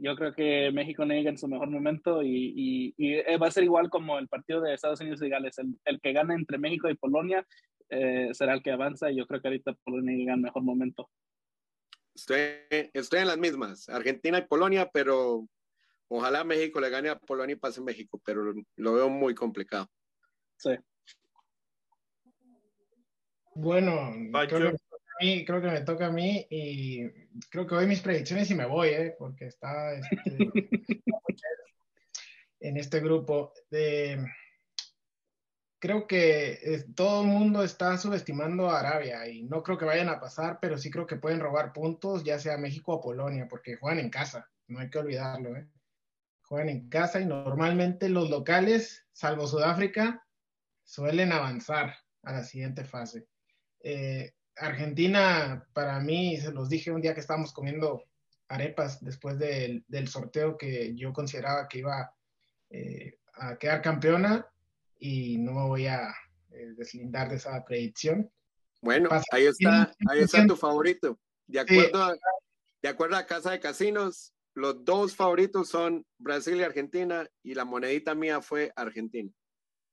Yo creo que México llega en su mejor momento y, y, y, va a ser igual como el partido de Estados Unidos y Gales. El, el que gane entre México y Polonia eh, será el que avanza y yo creo que ahorita Polonia llega en mejor momento. Estoy, estoy en las mismas, Argentina y Polonia, pero ojalá México le gane a Polonia y pase México, pero lo veo muy complicado. Sí. Bueno, creo que, creo que, me toca a mí y creo que doy mis predicciones y me voy, ¿eh? porque está este, [LAUGHS] en este grupo. De, creo que todo el mundo está subestimando a Arabia y no creo que vayan a pasar, pero sí creo que pueden robar puntos, ya sea México o Polonia, porque juegan en casa, no hay que olvidarlo. ¿eh? Juegan en casa y normalmente los locales, salvo Sudáfrica, suelen avanzar a la siguiente fase. Eh, Argentina, para mí, se los dije un día que estábamos comiendo arepas después del, sorteo que yo consideraba que iba eh, a quedar campeona y no me voy a eh, deslindar de esa predicción. Bueno, ahí está, ahí está tu favorito. De acuerdo, a, de acuerdo a Casa de Casinos, los dos favoritos son Brasil y Argentina y la monedita mía fue Argentina.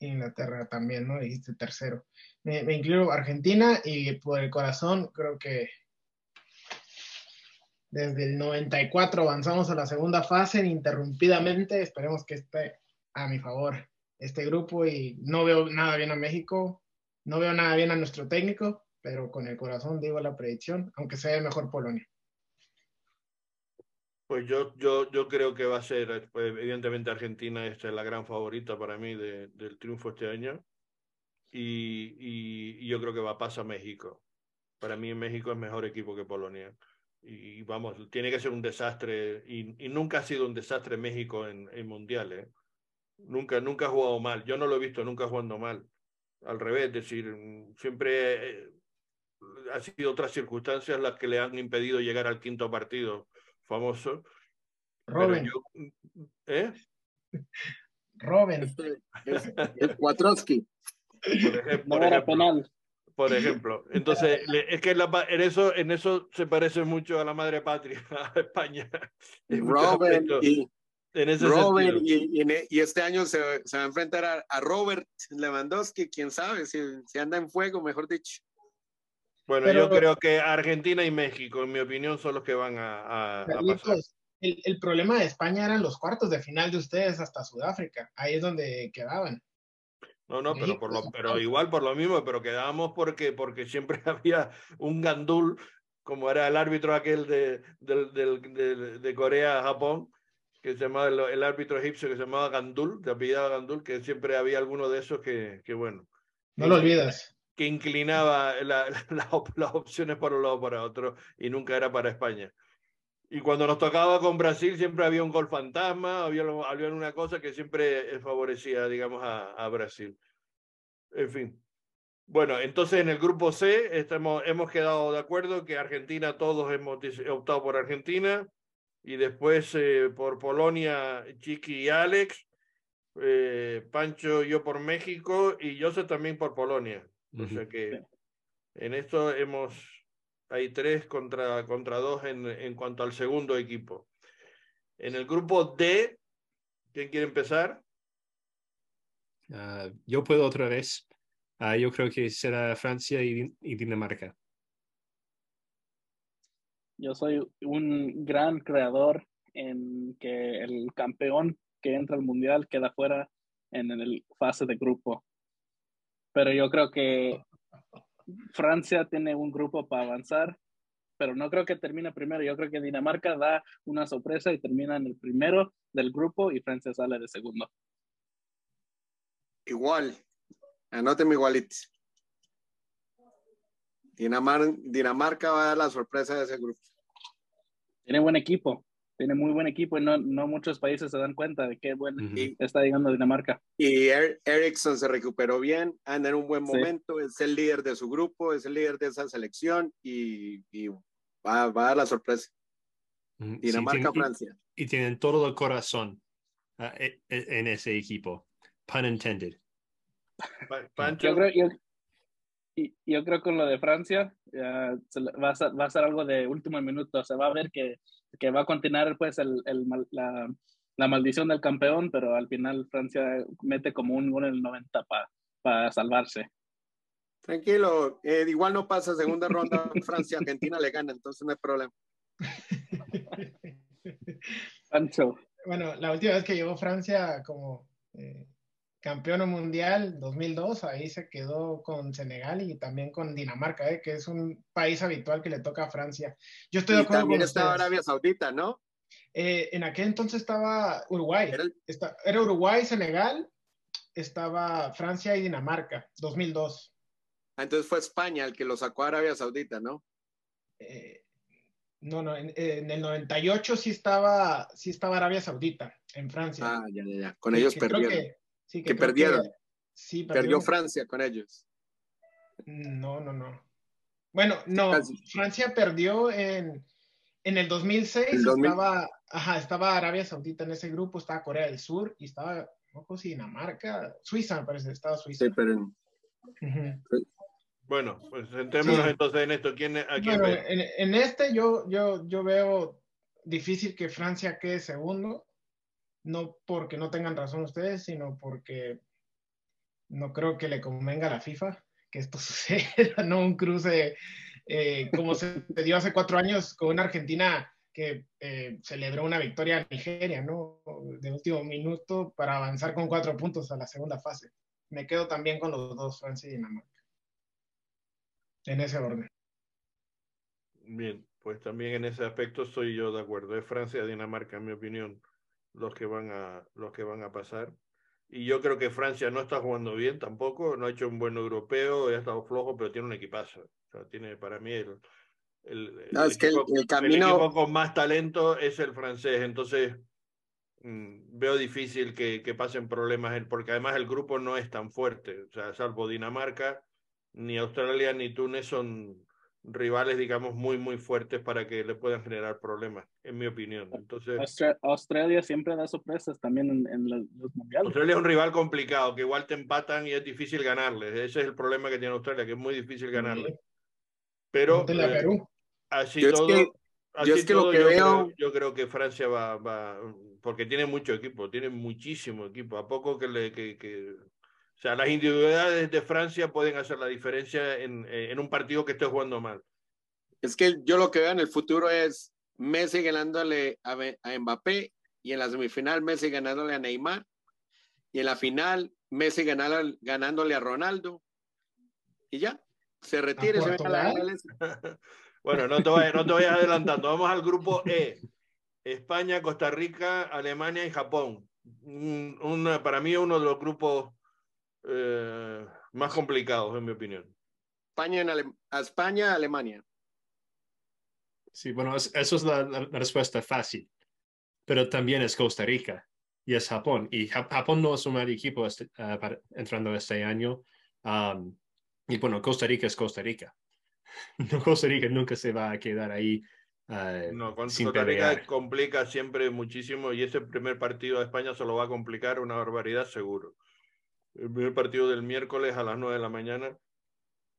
Inglaterra también, ¿no? Dijiste tercero. Me, incluyo Argentina y por el corazón creo que desde el 94 avanzamos a la segunda fase ininterrumpidamente. Esperemos que esté a mi favor este grupo y no veo nada bien a México, no veo nada bien a nuestro técnico, pero con el corazón digo la predicción, aunque sea el mejor Polonia. Pues yo, yo, yo creo que va a ser, pues, evidentemente Argentina es la gran favorita para mí de, del triunfo este año y, y, yo creo que va a pasar México. Para mí México es mejor equipo que Polonia. Y, vamos, tiene que ser un desastre y, y, nunca ha sido un desastre México en, en mundiales. ¿eh? Nunca, nunca ha jugado mal. Yo no lo he visto nunca jugando mal. Al revés, es decir, siempre eh, ha sido otras circunstancias las que le han impedido llegar al quinto partido famoso. Robin. ¿Eh? Robin. [LAUGHS] El Cuatroski. Por ejemplo, por ejemplo, por ejemplo. Entonces, es que en, eso, en eso se parece mucho a la madre patria, [LAUGHS] a España. Robin y, [LAUGHS] Robert y, e, y, este año se, se, va a enfrentar a, Robert Lewandowski, quién sabe, si, si, anda en fuego, mejor dicho. Bueno, yo creo que Argentina y México, en mi opinión, son los que van a, a, pasar. El, el, problema de España eran los cuartos de final de ustedes hasta Sudáfrica. Ahí es donde quedaban. No, no, pero, por lo, pero igual por lo mismo, pero quedábamos porque, porque siempre [LAUGHS] había un gandul, como era el árbitro aquel de, de, de, de Corea-Japón, que se llamaba el, árbitro egipcio que se llamaba Gandul, de apellidaba Gandul, que siempre había alguno de esos que, que bueno. No lo olvidas. Que inclinaba la, [LAUGHS] las opciones por un lado para otro y nunca era para España. Y cuando nos tocaba con Brasil siempre había un gol fantasma, había, había una cosa que siempre favorecía, digamos, a, a Brasil. En fin. Bueno, entonces en el grupo C estamos, hemos quedado de acuerdo que Argentina, todos hemos optado por Argentina y después eh, por Polonia, Chiqui y Alex, eh, Pancho yo por México y sé también por Polonia. O sea que en esto hemos, hay tres contra, contra dos en, en cuanto al segundo equipo. En el grupo D, ¿quién quiere empezar? Ah, yo puedo otra vez. Uh, yo creo que será Francia y, y, Dinamarca. Yo soy un gran creador en que el campeón que entra al mundial queda fuera en el fase de grupo. Pero yo creo que Francia tiene un grupo para avanzar, pero no creo que termine primero. Yo creo que Dinamarca da una sorpresa y termina en el primero del grupo y Francia sale de segundo. Igual, Anóteme igualito. Dinamarca va a dar la sorpresa de ese grupo. Tiene buen equipo, tiene muy buen equipo y no, no muchos países se dan cuenta de qué buen está llegando Dinamarca. Y er Ericsson se recuperó bien, anda en un buen momento, es el líder de su grupo, es el líder de esa selección y, va, va, a dar la sorpresa. Dinamarca-Francia. y, tienen todo el corazón uh, en ese equipo, pun intended. Yo creo, yo, yo creo con lo de Francia va, a ser, va, a ser, algo de último minuto. Se va a ver que, que va a continuar pues el, el, la, la, maldición del campeón, pero al final Francia mete como un gol en el 90 para para salvarse. Tranquilo, eh, igual no pasa segunda ronda [LAUGHS] Francia, Argentina le gana, entonces no hay problema. [LAUGHS] Pancho. Bueno, la última vez que llegó Francia como eh, campeón mundial 2002, ahí se quedó con Senegal y también con Dinamarca, ¿eh? que es un país habitual que le toca a Francia. Yo estoy de acuerdo también estaba Arabia Saudita, ¿no? Eh, en aquel entonces estaba Uruguay. Era, Uruguay, Senegal, estaba Francia y Dinamarca, 2002. Ah, entonces fue España el que lo sacó a Arabia Saudita, ¿no? Eh, no, no, en, el 98 sí estaba, sí estaba Arabia Saudita, en Francia. Ah, ya, ya, ya. Con ellos perdieron que, perdieron. sí, perdió Francia con ellos. No, no, no. Bueno, no, Francia perdió en, en el 2006, Estaba, ajá, estaba Arabia Saudita en ese grupo, estaba Corea del Sur y estaba, no sé Dinamarca, Suiza me parece, estaba Suiza. Sí, pero... Bueno, pues sentémonos entonces en esto. ¿Quién, a quién bueno, en, en, este yo, yo, yo veo difícil que Francia quede segundo no porque no tengan razón ustedes, sino porque no creo que le convenga a la FIFA que esto [LAUGHS] suceda, no un cruce eh, como se [LAUGHS] dio hace cuatro años con una Argentina que eh, celebró una victoria a Nigeria, ¿no? De último minuto para avanzar con cuatro puntos a la segunda fase. Me quedo también con los dos, Francia y Dinamarca. En ese orden. Bien, pues también en ese aspecto estoy yo de acuerdo. Es Francia y Dinamarca, en mi opinión los que van a, los que van a pasar. Y yo creo que Francia no está jugando bien tampoco, no ha hecho un buen europeo, ha estado flojo, pero tiene un equipazo. O sea, tiene para mí el, el, equipo, con más talento es el francés. Entonces, mm, veo difícil que, que, pasen problemas, porque además el grupo no es tan fuerte. O sea, salvo Dinamarca, ni Australia ni Túnez son, rivales, digamos, muy, muy fuertes para que le puedan generar problemas, en mi opinión. Entonces, Australia siempre da sorpresas también en, los mundiales. Australia es un rival complicado, que igual te empatan y es difícil ganarles. Ese es el problema que tiene Australia, que es muy difícil ganarles. Pero eh, así todo, así todo yo, creo, yo, creo, que Francia va, va, porque tiene mucho equipo, tiene muchísimo equipo. A poco que le que, que o sea, las individualidades de Francia pueden hacer la diferencia en, en, un partido que esté jugando mal. Es que yo lo que veo en el futuro es Messi ganándole a, a Mbappé y en la semifinal Messi ganándole a Neymar y en la final Messi ganándole, ganándole a Ronaldo y ya, se retira se a la [LAUGHS] Bueno, no te, vayas, no te vayas adelantando. Vamos al grupo E. España, Costa Rica, Alemania y Japón. Una, para mí uno de los grupos eh, más complicados, en mi opinión. España, en a España, Alemania. Sí, bueno, eso es la, respuesta fácil, pero también es Costa Rica y es Japón. Y Japón no es un mal equipo este, ah, entrando este año. y bueno, Costa Rica es Costa Rica. [LAUGHS] No, Costa Rica nunca se va a quedar ahí. Uh, no, Costa Rica complica siempre muchísimo y ese primer partido de España se lo va a complicar una barbaridad seguro. El primer partido del miércoles a las 9 de la mañana,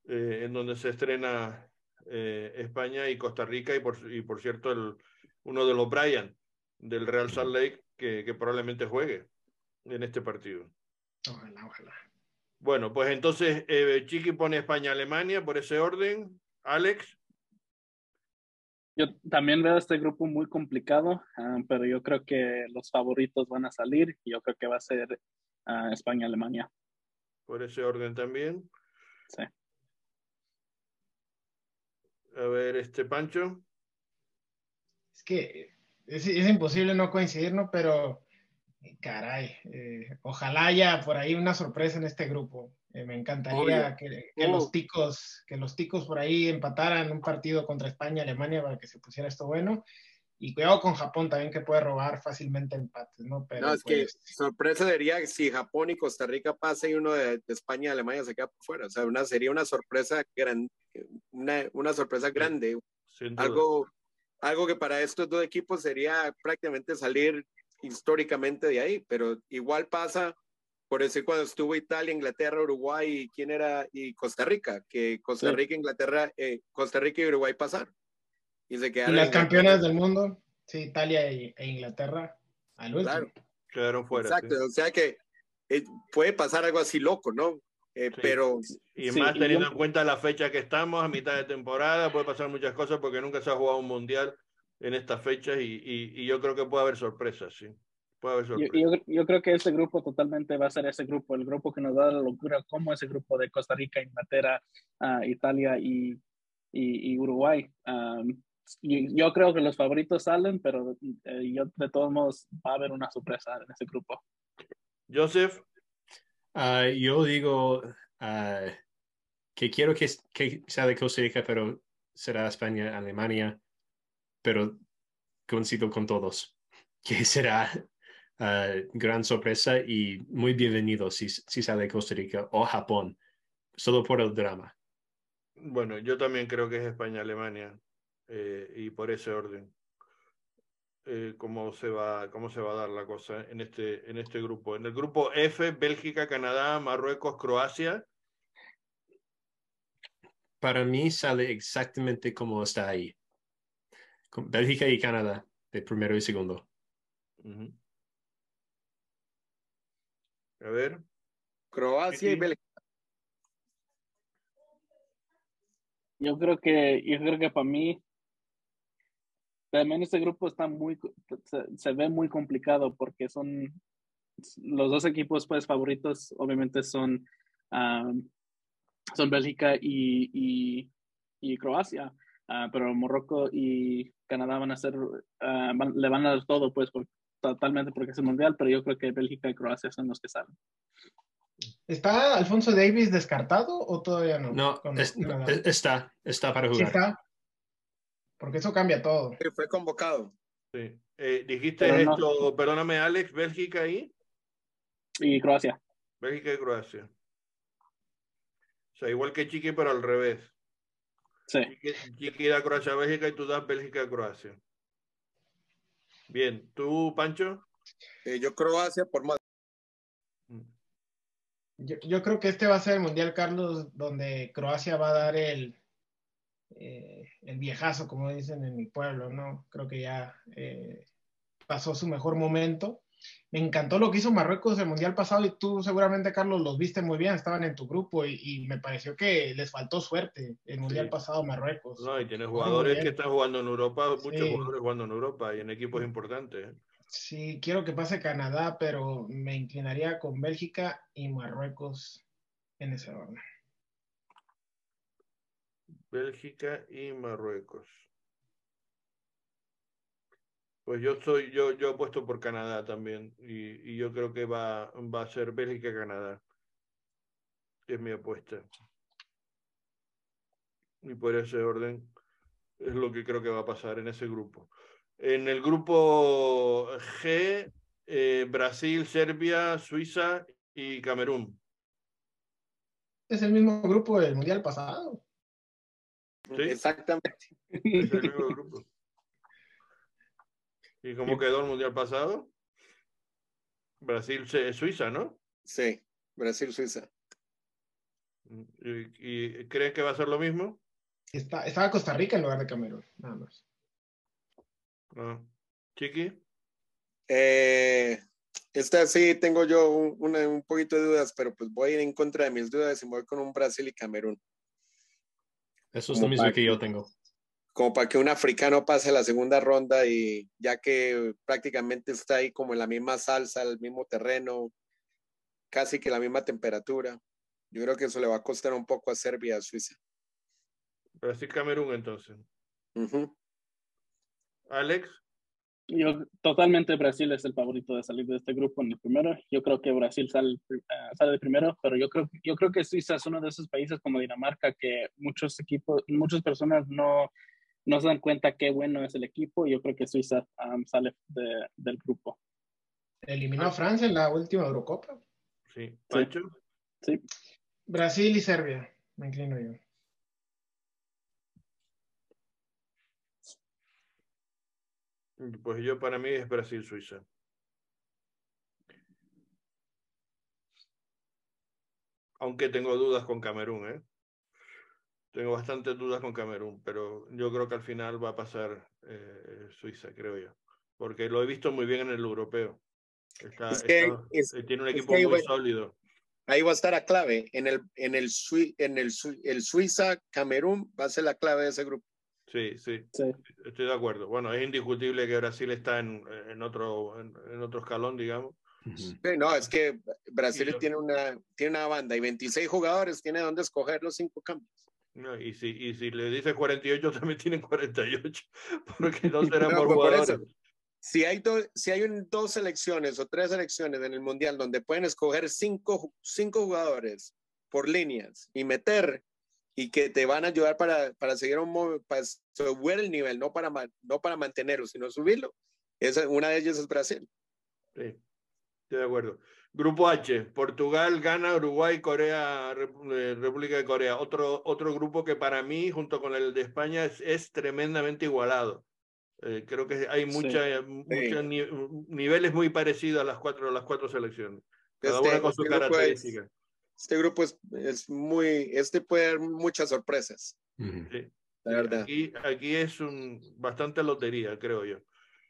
eh, en donde se estrena eh, España y Costa Rica y por, y por cierto el, uno de los Brian del Real Salt Lake que, que probablemente juegue en este partido. Ojalá, ojalá. Bueno, pues entonces eh, Chiqui pone España-Alemania por ese orden. Alex. Yo también veo este grupo muy complicado, ah, pero yo creo que los favoritos van a salir yo creo que va a ser uh, España-Alemania. Por ese orden también. Sí. A ver, este Pancho. Es que es, imposible no coincidir, ¿no? Pero, caray, eh, ojalá haya por ahí una sorpresa en este grupo. Eh, me encantaría que, los ticos, que los ticos por ahí empataran un partido contra España, Alemania, para que se pusiera esto bueno. Y cuidado con Japón también, que puede robar fácilmente empates, ¿no? Pero, no, es que pues, sorpresa sería si Japón y Costa Rica pasen y uno de, España y Alemania se queda por fuera. O sea, una, sería una sorpresa grande una, una sorpresa grande. Algo, algo que para estos dos equipos sería prácticamente salir históricamente de ahí, pero igual pasa, por eso cuando estuvo Italia, Inglaterra, Uruguay, y ¿quién era? Y Costa Rica, que Costa Rica, Inglaterra, eh, Costa Rica y Uruguay pasaron. Y, se quedaron las campeonas del mundo, sí, Italia e, Inglaterra, al último. Quedaron fuera. Exacto, o sea que eh, puede pasar algo así loco, ¿no? Eh, pero y más teniendo en cuenta la fecha que estamos a mitad de temporada puede pasar muchas cosas porque nunca se ha jugado un mundial en estas fechas y, y, yo creo que puede haber sorpresas sí puede haber sorpresas. Yo, yo, creo que ese grupo totalmente va a ser ese grupo el grupo que nos da la locura como ese grupo de Costa Rica Inglaterra uh, Italia y, y, Uruguay um, yo creo que los favoritos salen pero eh, yo, de todos modos va a haber una sorpresa en ese grupo. Joseph. Ah, yo digo uh, que quiero que, que, sea de Costa Rica, pero será España, Alemania, pero coincido con todos, [LAUGHS] que será uh, gran sorpresa y muy bienvenido si, si sale de Costa Rica o Japón, solo por el drama. Bueno, yo también creo que es España-Alemania eh, y por ese orden. Eh, cómo, se va, cómo se va a dar la cosa en este, en este grupo. En el grupo F, Bélgica, Canadá, Marruecos, Croacia. Para mí sale exactamente como está ahí. Con Bélgica y Canadá, de primero y segundo. A ver. Croacia y Bélgica. Yo creo que, yo creo que para mí también este grupo está muy, se, ve muy complicado porque son los dos equipos pues favoritos, obviamente son, son Bélgica y, y, Croacia, ah, pero Morocco y Canadá van a ser, ah, le van a dar todo pues totalmente porque es el mundial, pero yo creo que Bélgica y Croacia son los que salen. ¿Está Alfonso Davis descartado o todavía no? No, está, está para jugar. está? Porque eso cambia todo. fue convocado. Sí. Eh, dijiste esto, perdóname Alex, Bélgica ahí. Y Croacia. Bélgica y Croacia. O sea, igual que Chiqui, pero al revés. Sí. Chiqui, da Croacia, Bélgica y tú das Bélgica, Croacia. Bien, ¿tú, Pancho? Eh, yo Croacia por más. Mm. Yo, yo, creo que este va a ser el Mundial, Carlos, donde Croacia va a dar el, eh, el viejazo, como dicen en mi pueblo, ¿no? Creo que ya eh, pasó su mejor momento. Me encantó lo que hizo Marruecos el Mundial pasado y tú seguramente, Carlos, los viste muy bien, estaban en tu grupo y, me pareció que les faltó suerte el Mundial pasado Marruecos. No, y tiene jugadores que están jugando en Europa, muchos jugadores jugando en Europa y en equipos importantes. Sí, quiero que pase Canadá, pero me inclinaría con Bélgica y Marruecos en ese orden. Bélgica y Marruecos. Pues yo soy, yo, yo apuesto por Canadá también. Y, yo creo que va, va a ser Bélgica-Canadá. Es mi apuesta. Y por ese orden. Es lo que creo que va a pasar en ese grupo. En el grupo G, eh, Brasil, Serbia, Suiza y Camerún. Es el mismo grupo del Mundial pasado. ¿Sí? Exactamente. Es el [LAUGHS] mismo grupo. ¿Y cómo quedó el Mundial pasado? Brasil, Suiza, ¿no? Sí, Brasil, Suiza. ¿Y, creen que va a ser lo mismo? Está, estaba Costa Rica en lugar de Camerún, nada más. Ah. ¿Chiqui? Eh, esta sí tengo yo un, un, poquito de dudas, pero pues voy a ir en contra de mis dudas y voy con un Brasil y Camerún. Eso es lo mismo que yo tengo. Como para que un africano pase la segunda ronda y ya que prácticamente está ahí como en la misma salsa, el mismo terreno, casi que la misma temperatura. Yo creo que eso le va a costar un poco a Serbia, a Suiza. Brasil, Camerún, entonces. Alex. Yo totalmente Brasil es el favorito de salir de este grupo en el primero. Yo creo que Brasil sale, uh, sale de primero, pero yo creo, yo creo que Suiza es uno de esos países como Dinamarca que muchos equipos, muchas personas no, no se dan cuenta qué bueno es el equipo. Yo creo que Suiza sale de, del grupo. Eliminó a Francia en la última Eurocopa. Sí. Pancho. sí. Brasil y Serbia, me inclino yo. Pues yo para mí es Brasil-Suiza. Aunque tengo dudas con Camerún, ¿eh? Tengo bastantes dudas con Camerún, pero yo creo que al final va a pasar eh, Suiza, creo yo. Porque lo he visto muy bien en el europeo. tiene un equipo muy sólido ahí va a estar la clave. En el, en el, en el, el Suiza, Camerún va a ser la clave de ese grupo. Sí, sí, estoy de acuerdo. Bueno, es indiscutible que Brasil está en, en otro, en, otro escalón, digamos. no, es que Brasil tiene una, tiene una banda y 26 jugadores, tiene donde escoger los cinco cambios. No, y, si, y si le dice 48, [LAUGHS] también tienen 48, porque no [LAUGHS] serán por pues jugadores si hay, si hay dos selecciones o tres selecciones en el Mundial donde pueden escoger cinco, cinco jugadores por líneas y meter y que te van a ayudar para, para seguir un para subir el nivel, no para, no para mantenerlo, sino subirlo, esa, una de ellas es Brasil. Sí, estoy de acuerdo. Grupo H, Portugal, Ghana, Uruguay, Corea, eh, República de Corea. Otro, otro grupo que para mí, junto con el de España, es, es tremendamente igualado. Eh, creo que hay mucha, muchos niveles muy parecidos a las cuatro, las cuatro selecciones. Cada este, una con su característica. Este grupo es, es, muy, este puede dar muchas sorpresas. Sí. La verdad. Aquí, aquí es un, bastante lotería, creo yo.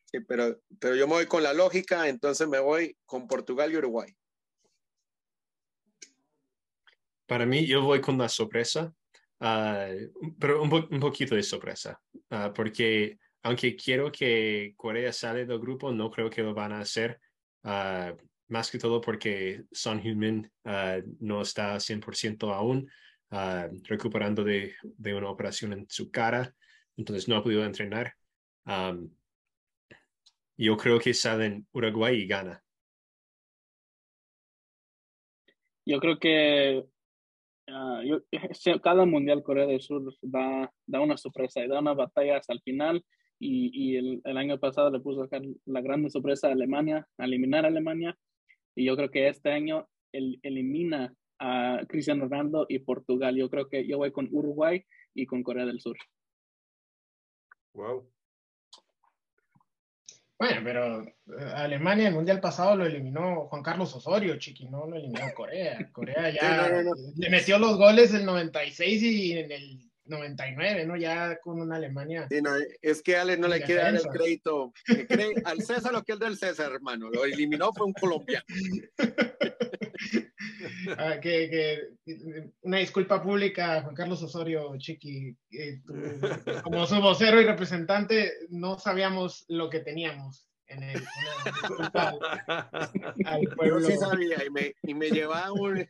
Sí, pero, pero yo me voy con la lógica, entonces me voy con Portugal y Uruguay. Para mí, yo voy con la sorpresa, ah, pero un, un, poquito de sorpresa, uh, porque aunque quiero que Corea sale del grupo, no creo que lo van a hacer. Ah, más que todo porque Son Heung-min ah, no está 100% aún, uh, recuperando de, de, una operación en su cara, entonces no ha podido entrenar. yo creo que salen Uruguay y Ghana. Yo creo que [LAUGHS] cada mundial Corea del Sur da, da una sorpresa y da una batalla hasta el final y, el, el, año pasado le puso la gran sorpresa a Alemania, a eliminar a Alemania, y yo creo que este año él elimina a Cristiano Ronaldo y Portugal. Yo creo que yo voy con Uruguay y con Corea del Sur. Wow. Bueno, pero eh, Alemania en el Mundial pasado lo eliminó Juan Carlos Osorio, chiqui, no lo eliminó Corea. Corea [LAUGHS] ya le metió los goles el 96 y en el 99, ¿no? Ya con una Alemania. Sí, no, es que Ale no le quiere dar el crédito. al César lo que es del César, hermano. Lo eliminó fue un colombiano. [LAUGHS] Ah, que, una disculpa pública, Juan Carlos Osorio, Chiqui. como su vocero y representante, no sabíamos lo que teníamos en el. Yo sí sabía y me, y me llevaba un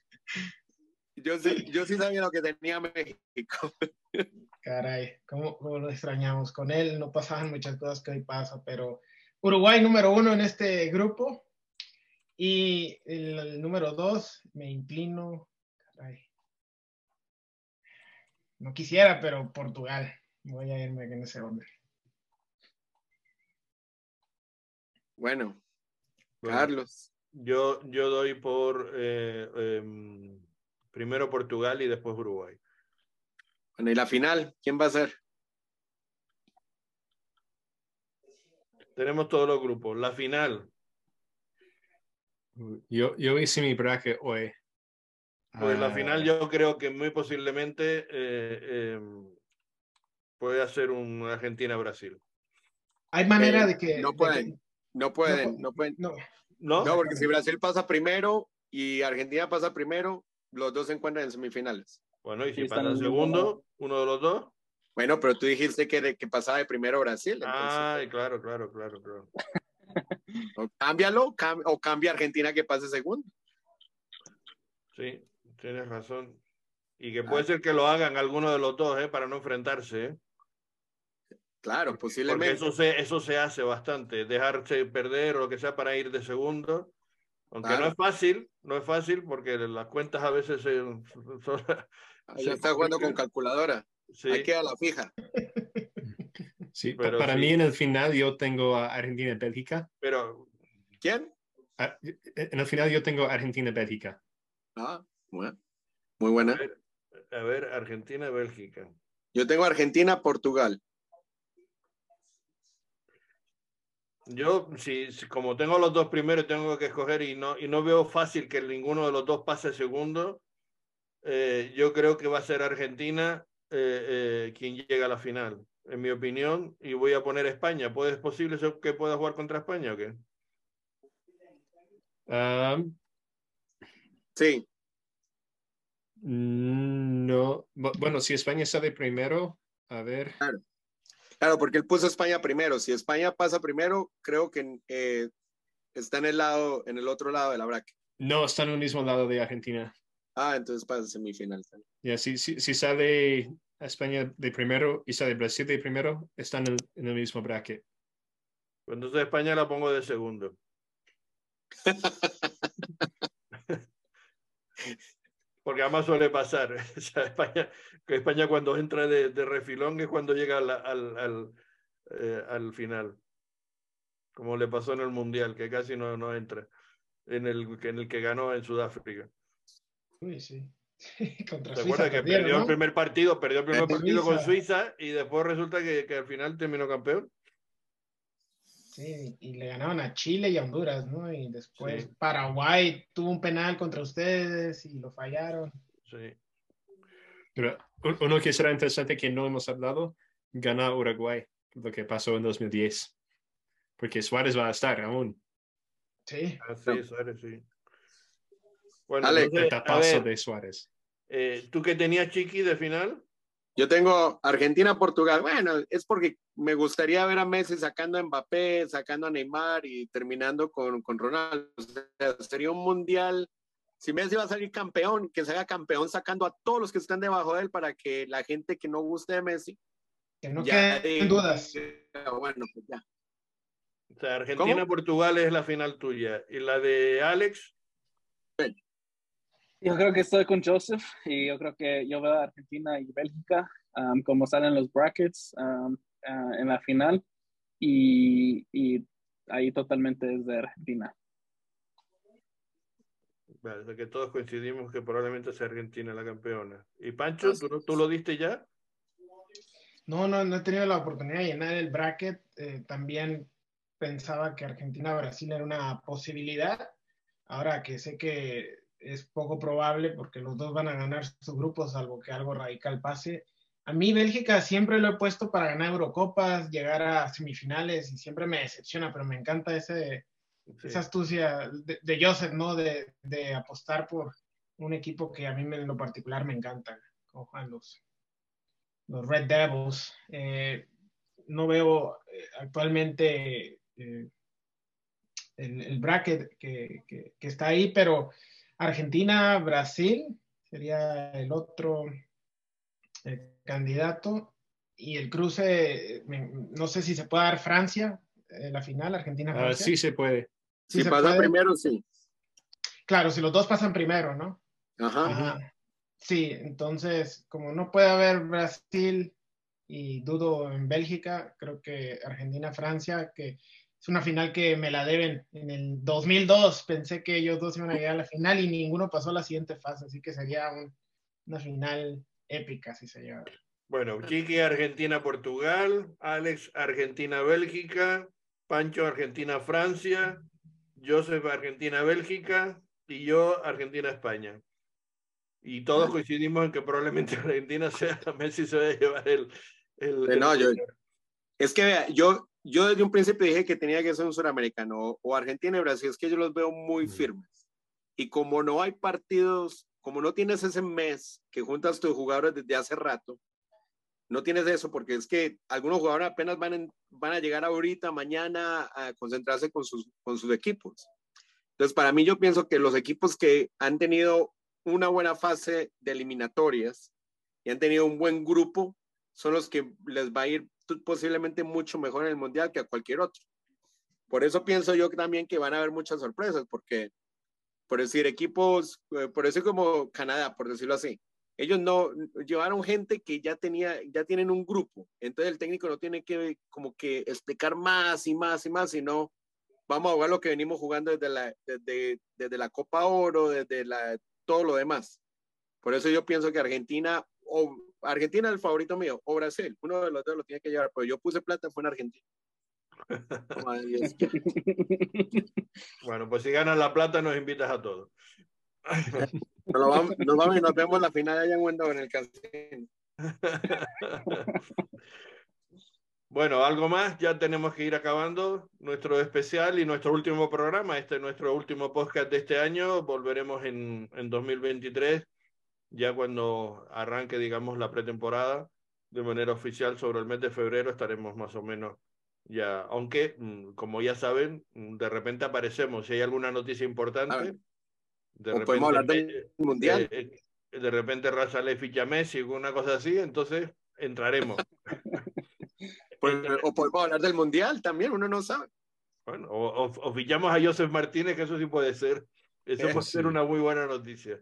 yo sí, yo sí sabía lo que tenía México. [LAUGHS] Caray, ¿cómo, lo extrañamos? Con él no pasaban muchas cosas que hoy pasa, pero Uruguay número uno en este grupo. Y el, número dos, me inclino. Caray. No quisiera, pero Portugal. Voy a irme en ese orden. Bueno, Carlos. Yo, yo doy por eh, em, primero Portugal y después Uruguay. Bueno, y la final, ¿quién va a ser? Tenemos todos los grupos. La final. Yo, yo hice mi bracket hoy. Pues la final ah. yo creo que muy posiblemente eh, em, puede hacer un Argentina-Brasil. Hay manera de que... No pueden, no pueden, no, pueden. No. no. porque si Brasil pasa primero y Argentina pasa primero, los dos se encuentran en semifinales. Bueno, y si pasa el segundo, uno de los dos. Bueno, pero tú dijiste que, de, que pasaba de primero Brasil. Ah, claro, claro, claro, claro. [LAUGHS] o cámbialo o cambia Argentina que pase segundo. Sí, tienes razón. Y que puede ah. ser que lo hagan alguno de los dos, ¿eh? Para no enfrentarse, ¿eh? Claro, posiblemente. Porque eso se, eso se hace bastante, dejarse perder o lo que sea para ir de segundo. Aunque no es fácil, no es fácil porque las cuentas a veces se, Ya [LAUGHS] está jugando con calculadora. Sí. Ahí queda la fija. Sí, pero para mí en el final yo tengo a Argentina y Bélgica. Pero, ¿quién? en el final yo tengo Argentina y Bélgica. Ah, bueno. Muy buena. A ver, Argentina y Bélgica. Yo tengo Argentina, Portugal. Yo, si, como tengo los dos primeros, tengo que escoger y no, y no veo fácil que ninguno de los dos pase segundo. Eh, yo creo que va a ser Argentina eh, eh, quien llega a la final, en mi opinión, y voy a poner España. ¿Puede, ¿Es posible que pueda jugar contra España o qué? sí. Mm, no, bueno, si España sale primero, a ver. Claro, porque él puso España primero. Si España pasa primero, creo que eh, está en el lado, en el otro lado de la braque. No, está en el mismo lado de Argentina. Ah, entonces pasa semifinal. Ya, si, si, si, sale España de primero y sale Brasil de primero, están en el, mismo bracket. Pues entonces España la pongo de segundo. [LAUGHS] porque además suele pasar. [LAUGHS] España, que España cuando entra de, refilón es cuando llega al, al, eh, al, final, como le pasó en el Mundial, que casi no, no entra, en el, en el que ganó en Sudáfrica. Uy, sí. [LAUGHS] Contra Suiza que perdió el primer partido, perdió el primer partido con Suiza y después resulta que, que al final terminó campeón. Sí, y le ganaron a Chile y a Honduras, ¿no? Y después Paraguay tuvo un penal contra ustedes y lo fallaron. Sí. Pero uno que será interesante que no hemos hablado, gana Uruguay, lo que pasó en 2010. Porque Suárez va a estar aún. Sí. Ah, sí, Suárez, sí. Bueno, el tapazo de Suárez. Eh, ¿Tú qué tenías, Chiqui, de final? Yo tengo Argentina-Portugal. Bueno, es porque me gustaría ver a Messi sacando a Mbappé, sacando a Neymar y terminando con, con Ronaldo. sería un mundial. Si Messi va a salir campeón, que se haga campeón sacando a todos los que están debajo de él para que la gente que no guste de Messi. Que no queden dudas. Bueno, pues ya. O sea, Argentina-Portugal es la final tuya. ¿Y la de Alex? Yo creo que estoy con Joseph y yo creo que yo veo a Argentina y Bélgica um, como salen los brackets um, uh, en la final y, y, ahí totalmente es de Argentina. Vale, que todos coincidimos que probablemente sea Argentina la campeona. ¿Y Pancho, ¿tú, tú lo diste ya? No, no, no he tenido la oportunidad de llenar el bracket. Eh, también pensaba que Argentina-Brasil era una posibilidad. Ahora que sé que es poco probable porque los dos van a ganar su grupo, salvo que algo radical pase. A mí Bélgica siempre lo he puesto para ganar Eurocopas, llegar a semifinales y siempre me decepciona, pero me encanta ese, esa astucia de, Joseph, ¿no? De, de, apostar por un equipo que a mí en lo particular me encanta, como Juan los, los Red Devils. Eh, no veo eh, actualmente eh, el, el, bracket que, que, que, está ahí, pero Argentina, Brasil sería el otro eh, candidato. Y el cruce, no sé si se puede dar Francia, en la final, Argentina-Francia. Ah, sí se puede. si pasa primero, sí. Claro, si los dos pasan primero, ¿no? Ajá. Sí, entonces, como no puede haber Brasil y dudo en Bélgica. Creo que Argentina-Francia, que es una final que me la deben. En el 2002 pensé que ellos dos iban a llegar a la final y ninguno pasó a la siguiente fase, así que sería una final épica si se lleva. Bueno, Chiqui Argentina-Portugal, Alex Argentina-Bélgica, Pancho Argentina-Francia, Joseph Argentina-Bélgica y yo Argentina-España. Y todos coincidimos en que probablemente [LAUGHS] Argentina sea, Messi se vaya a llevar el... el, no, yo, es que yo, yo desde un principio dije que tenía que ser un suramericano, o Argentina y Brasil, es que yo los veo muy firmes. Y como no hay partidos, como no tienes ese mes que juntas tus jugadores desde hace rato, no tienes eso porque es que algunos jugadores apenas van, van a llegar ahorita, mañana, a concentrarse con sus, con sus equipos. Entonces, para mí yo pienso que los equipos que han tenido una buena fase de eliminatorias y han tenido un buen grupo son los que les va a ir posiblemente mucho mejor en el Mundial que a cualquier otro. Por eso pienso yo también que van a haber muchas sorpresas, porque, por decir, equipos, eh, por eso como Canadá, por decirlo así, ellos no llevaron gente que ya tenía, ya tienen un grupo, entonces el técnico no tiene que como que explicar más y más y más, sino vamos a jugar lo que venimos jugando desde la, desde la Copa Oro, desde la, todo lo demás. Por eso yo pienso que Argentina, o Argentina es el favorito mío, o Brasil, uno de los dos lo tiene que llevar, pero yo puse plata, fue en Argentina. [LAUGHS] [LAUGHS] bueno, pues si ganas la plata nos invitas a todos. nos, vamos, nos, vamos y nos vemos la final allá en Wendover en el casino. [LAUGHS] Bueno, algo más, ya tenemos que ir acabando nuestro especial y nuestro último programa. Este es nuestro último podcast de este año. Volveremos en, en 2023, ya cuando arranque, digamos, la pretemporada de manera oficial sobre el mes de febrero, estaremos más o menos ya. Aunque, mm, como ya saben, mm, de repente aparecemos. Si hay alguna noticia importante, de repente, podemos hablar del mundial. Eh, eh, de repente Raza le ficha Messi o una cosa así, entonces entraremos. [LAUGHS] Pues, o podemos hablar del Mundial también, uno no sabe. Bueno, o, o, fichamos a Joseph Martínez, que eso sí puede ser. Eso puede ser una muy buena noticia.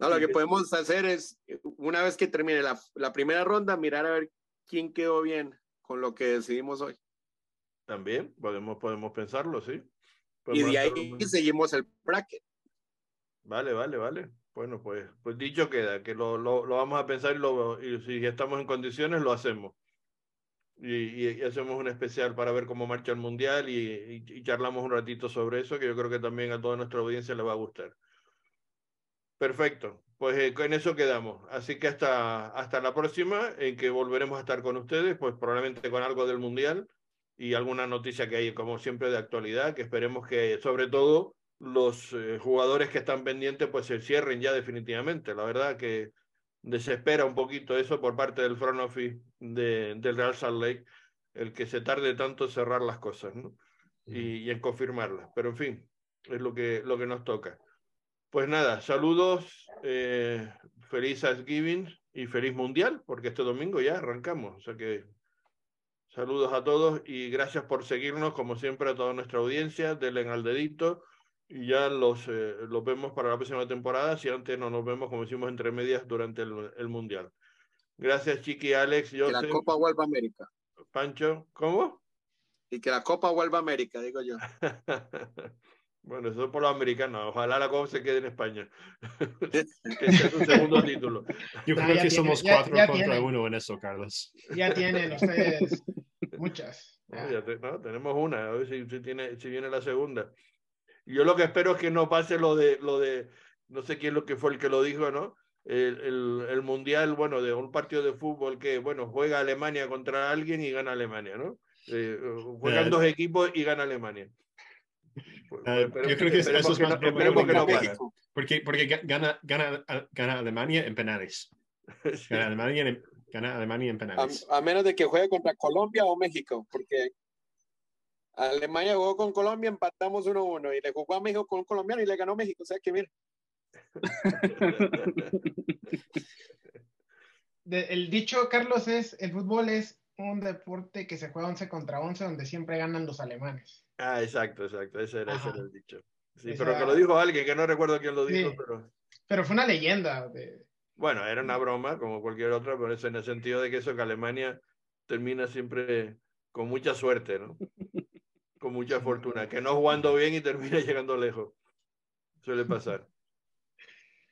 No, lo que podemos hacer es, una vez que termine la, la, primera ronda, mirar a ver quién quedó bien con lo que decidimos hoy. También podemos, podemos pensarlo, sí. y de ahí seguimos el bracket. Vale, vale, vale. Bueno, pues, pues dicho queda, que lo, lo, lo vamos a pensar y, lo, y si estamos en condiciones, lo hacemos y, hacemos un especial para ver cómo marcha el mundial y, y, charlamos un ratito sobre eso, que yo creo que también a toda nuestra audiencia le va a gustar. Perfecto, pues eh, con eso quedamos. Así que hasta, hasta la próxima, en que volveremos a estar con ustedes, pues probablemente con algo del mundial y alguna noticia que hay, como siempre, de actualidad, que esperemos que sobre todo los eh, jugadores que están pendientes pues se cierren ya definitivamente. La verdad que desespera un poquito eso por parte del front office de, del Real Salt Lake, el que se tarde tanto en cerrar las cosas ¿no? y, en confirmarlas. Pero en fin, es lo que, lo que nos toca. Pues nada, saludos, eh, feliz Thanksgiving y feliz Mundial, porque este domingo ya arrancamos. O sea que saludos a todos y gracias por seguirnos, como siempre, a toda nuestra audiencia. Denle al dedito y ya los, eh, los vemos para la próxima temporada, si antes no nos vemos, como hicimos entre medias, durante el, el Mundial. Gracias, Chiqui, Alex. Yo que la Copa vuelva a América. Pancho, ¿cómo? Y que la Copa vuelva a América, digo yo. [LAUGHS] bueno, eso es por los americanos. Ojalá la Copa se quede en España. [LAUGHS] que sea un segundo [LAUGHS] título. Yo creo que somos cuatro contra uno en eso, Carlos. Ya tienen ustedes muchas. No, tenemos una, a ver si, si, tiene, si viene la segunda. Yo lo que espero es que no pase lo de, lo de, no sé quién lo que fue el que lo dijo, ¿no? El, el, el, mundial, bueno, de un partido de fútbol que, bueno, juega Alemania contra alguien y gana Alemania, ¿no? Eh, juegan dos equipos y gana Alemania. Pues, uh, yo creo que eso es más que no, que no porque, porque gana, gana, gana Alemania en penales. [LAUGHS] Gana, Alemania en, gana Alemania en penales. A, a, menos de que juegue contra Colombia o México, porque Alemania jugó con Colombia, empatamos 1-1 y le jugó a México con un colombiano y le ganó México. O sea que mira. el dicho, Carlos, es, el fútbol es un deporte que se juega 11 contra 11 donde siempre ganan los alemanes. Ah, exacto, exacto, ese era, ese era el dicho. Sí, pero que lo dijo alguien, que no recuerdo quién lo dijo, pero... Pero fue una leyenda de, Bueno, era una broma como cualquier otra, pero es en el sentido de que eso que Alemania termina siempre con mucha suerte, ¿no? Con mucha fortuna, que no jugando [LAUGHS] bien y termina [LAUGHS] llegando lejos. Suele pasar.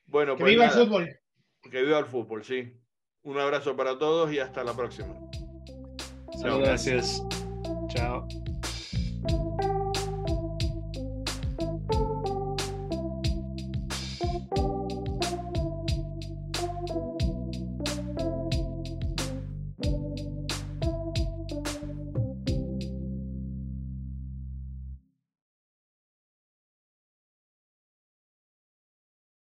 Bueno, que pues viva el fútbol. Que viva el fútbol, sí. Un abrazo para todos y hasta la próxima. Chao. Gracias. Chao.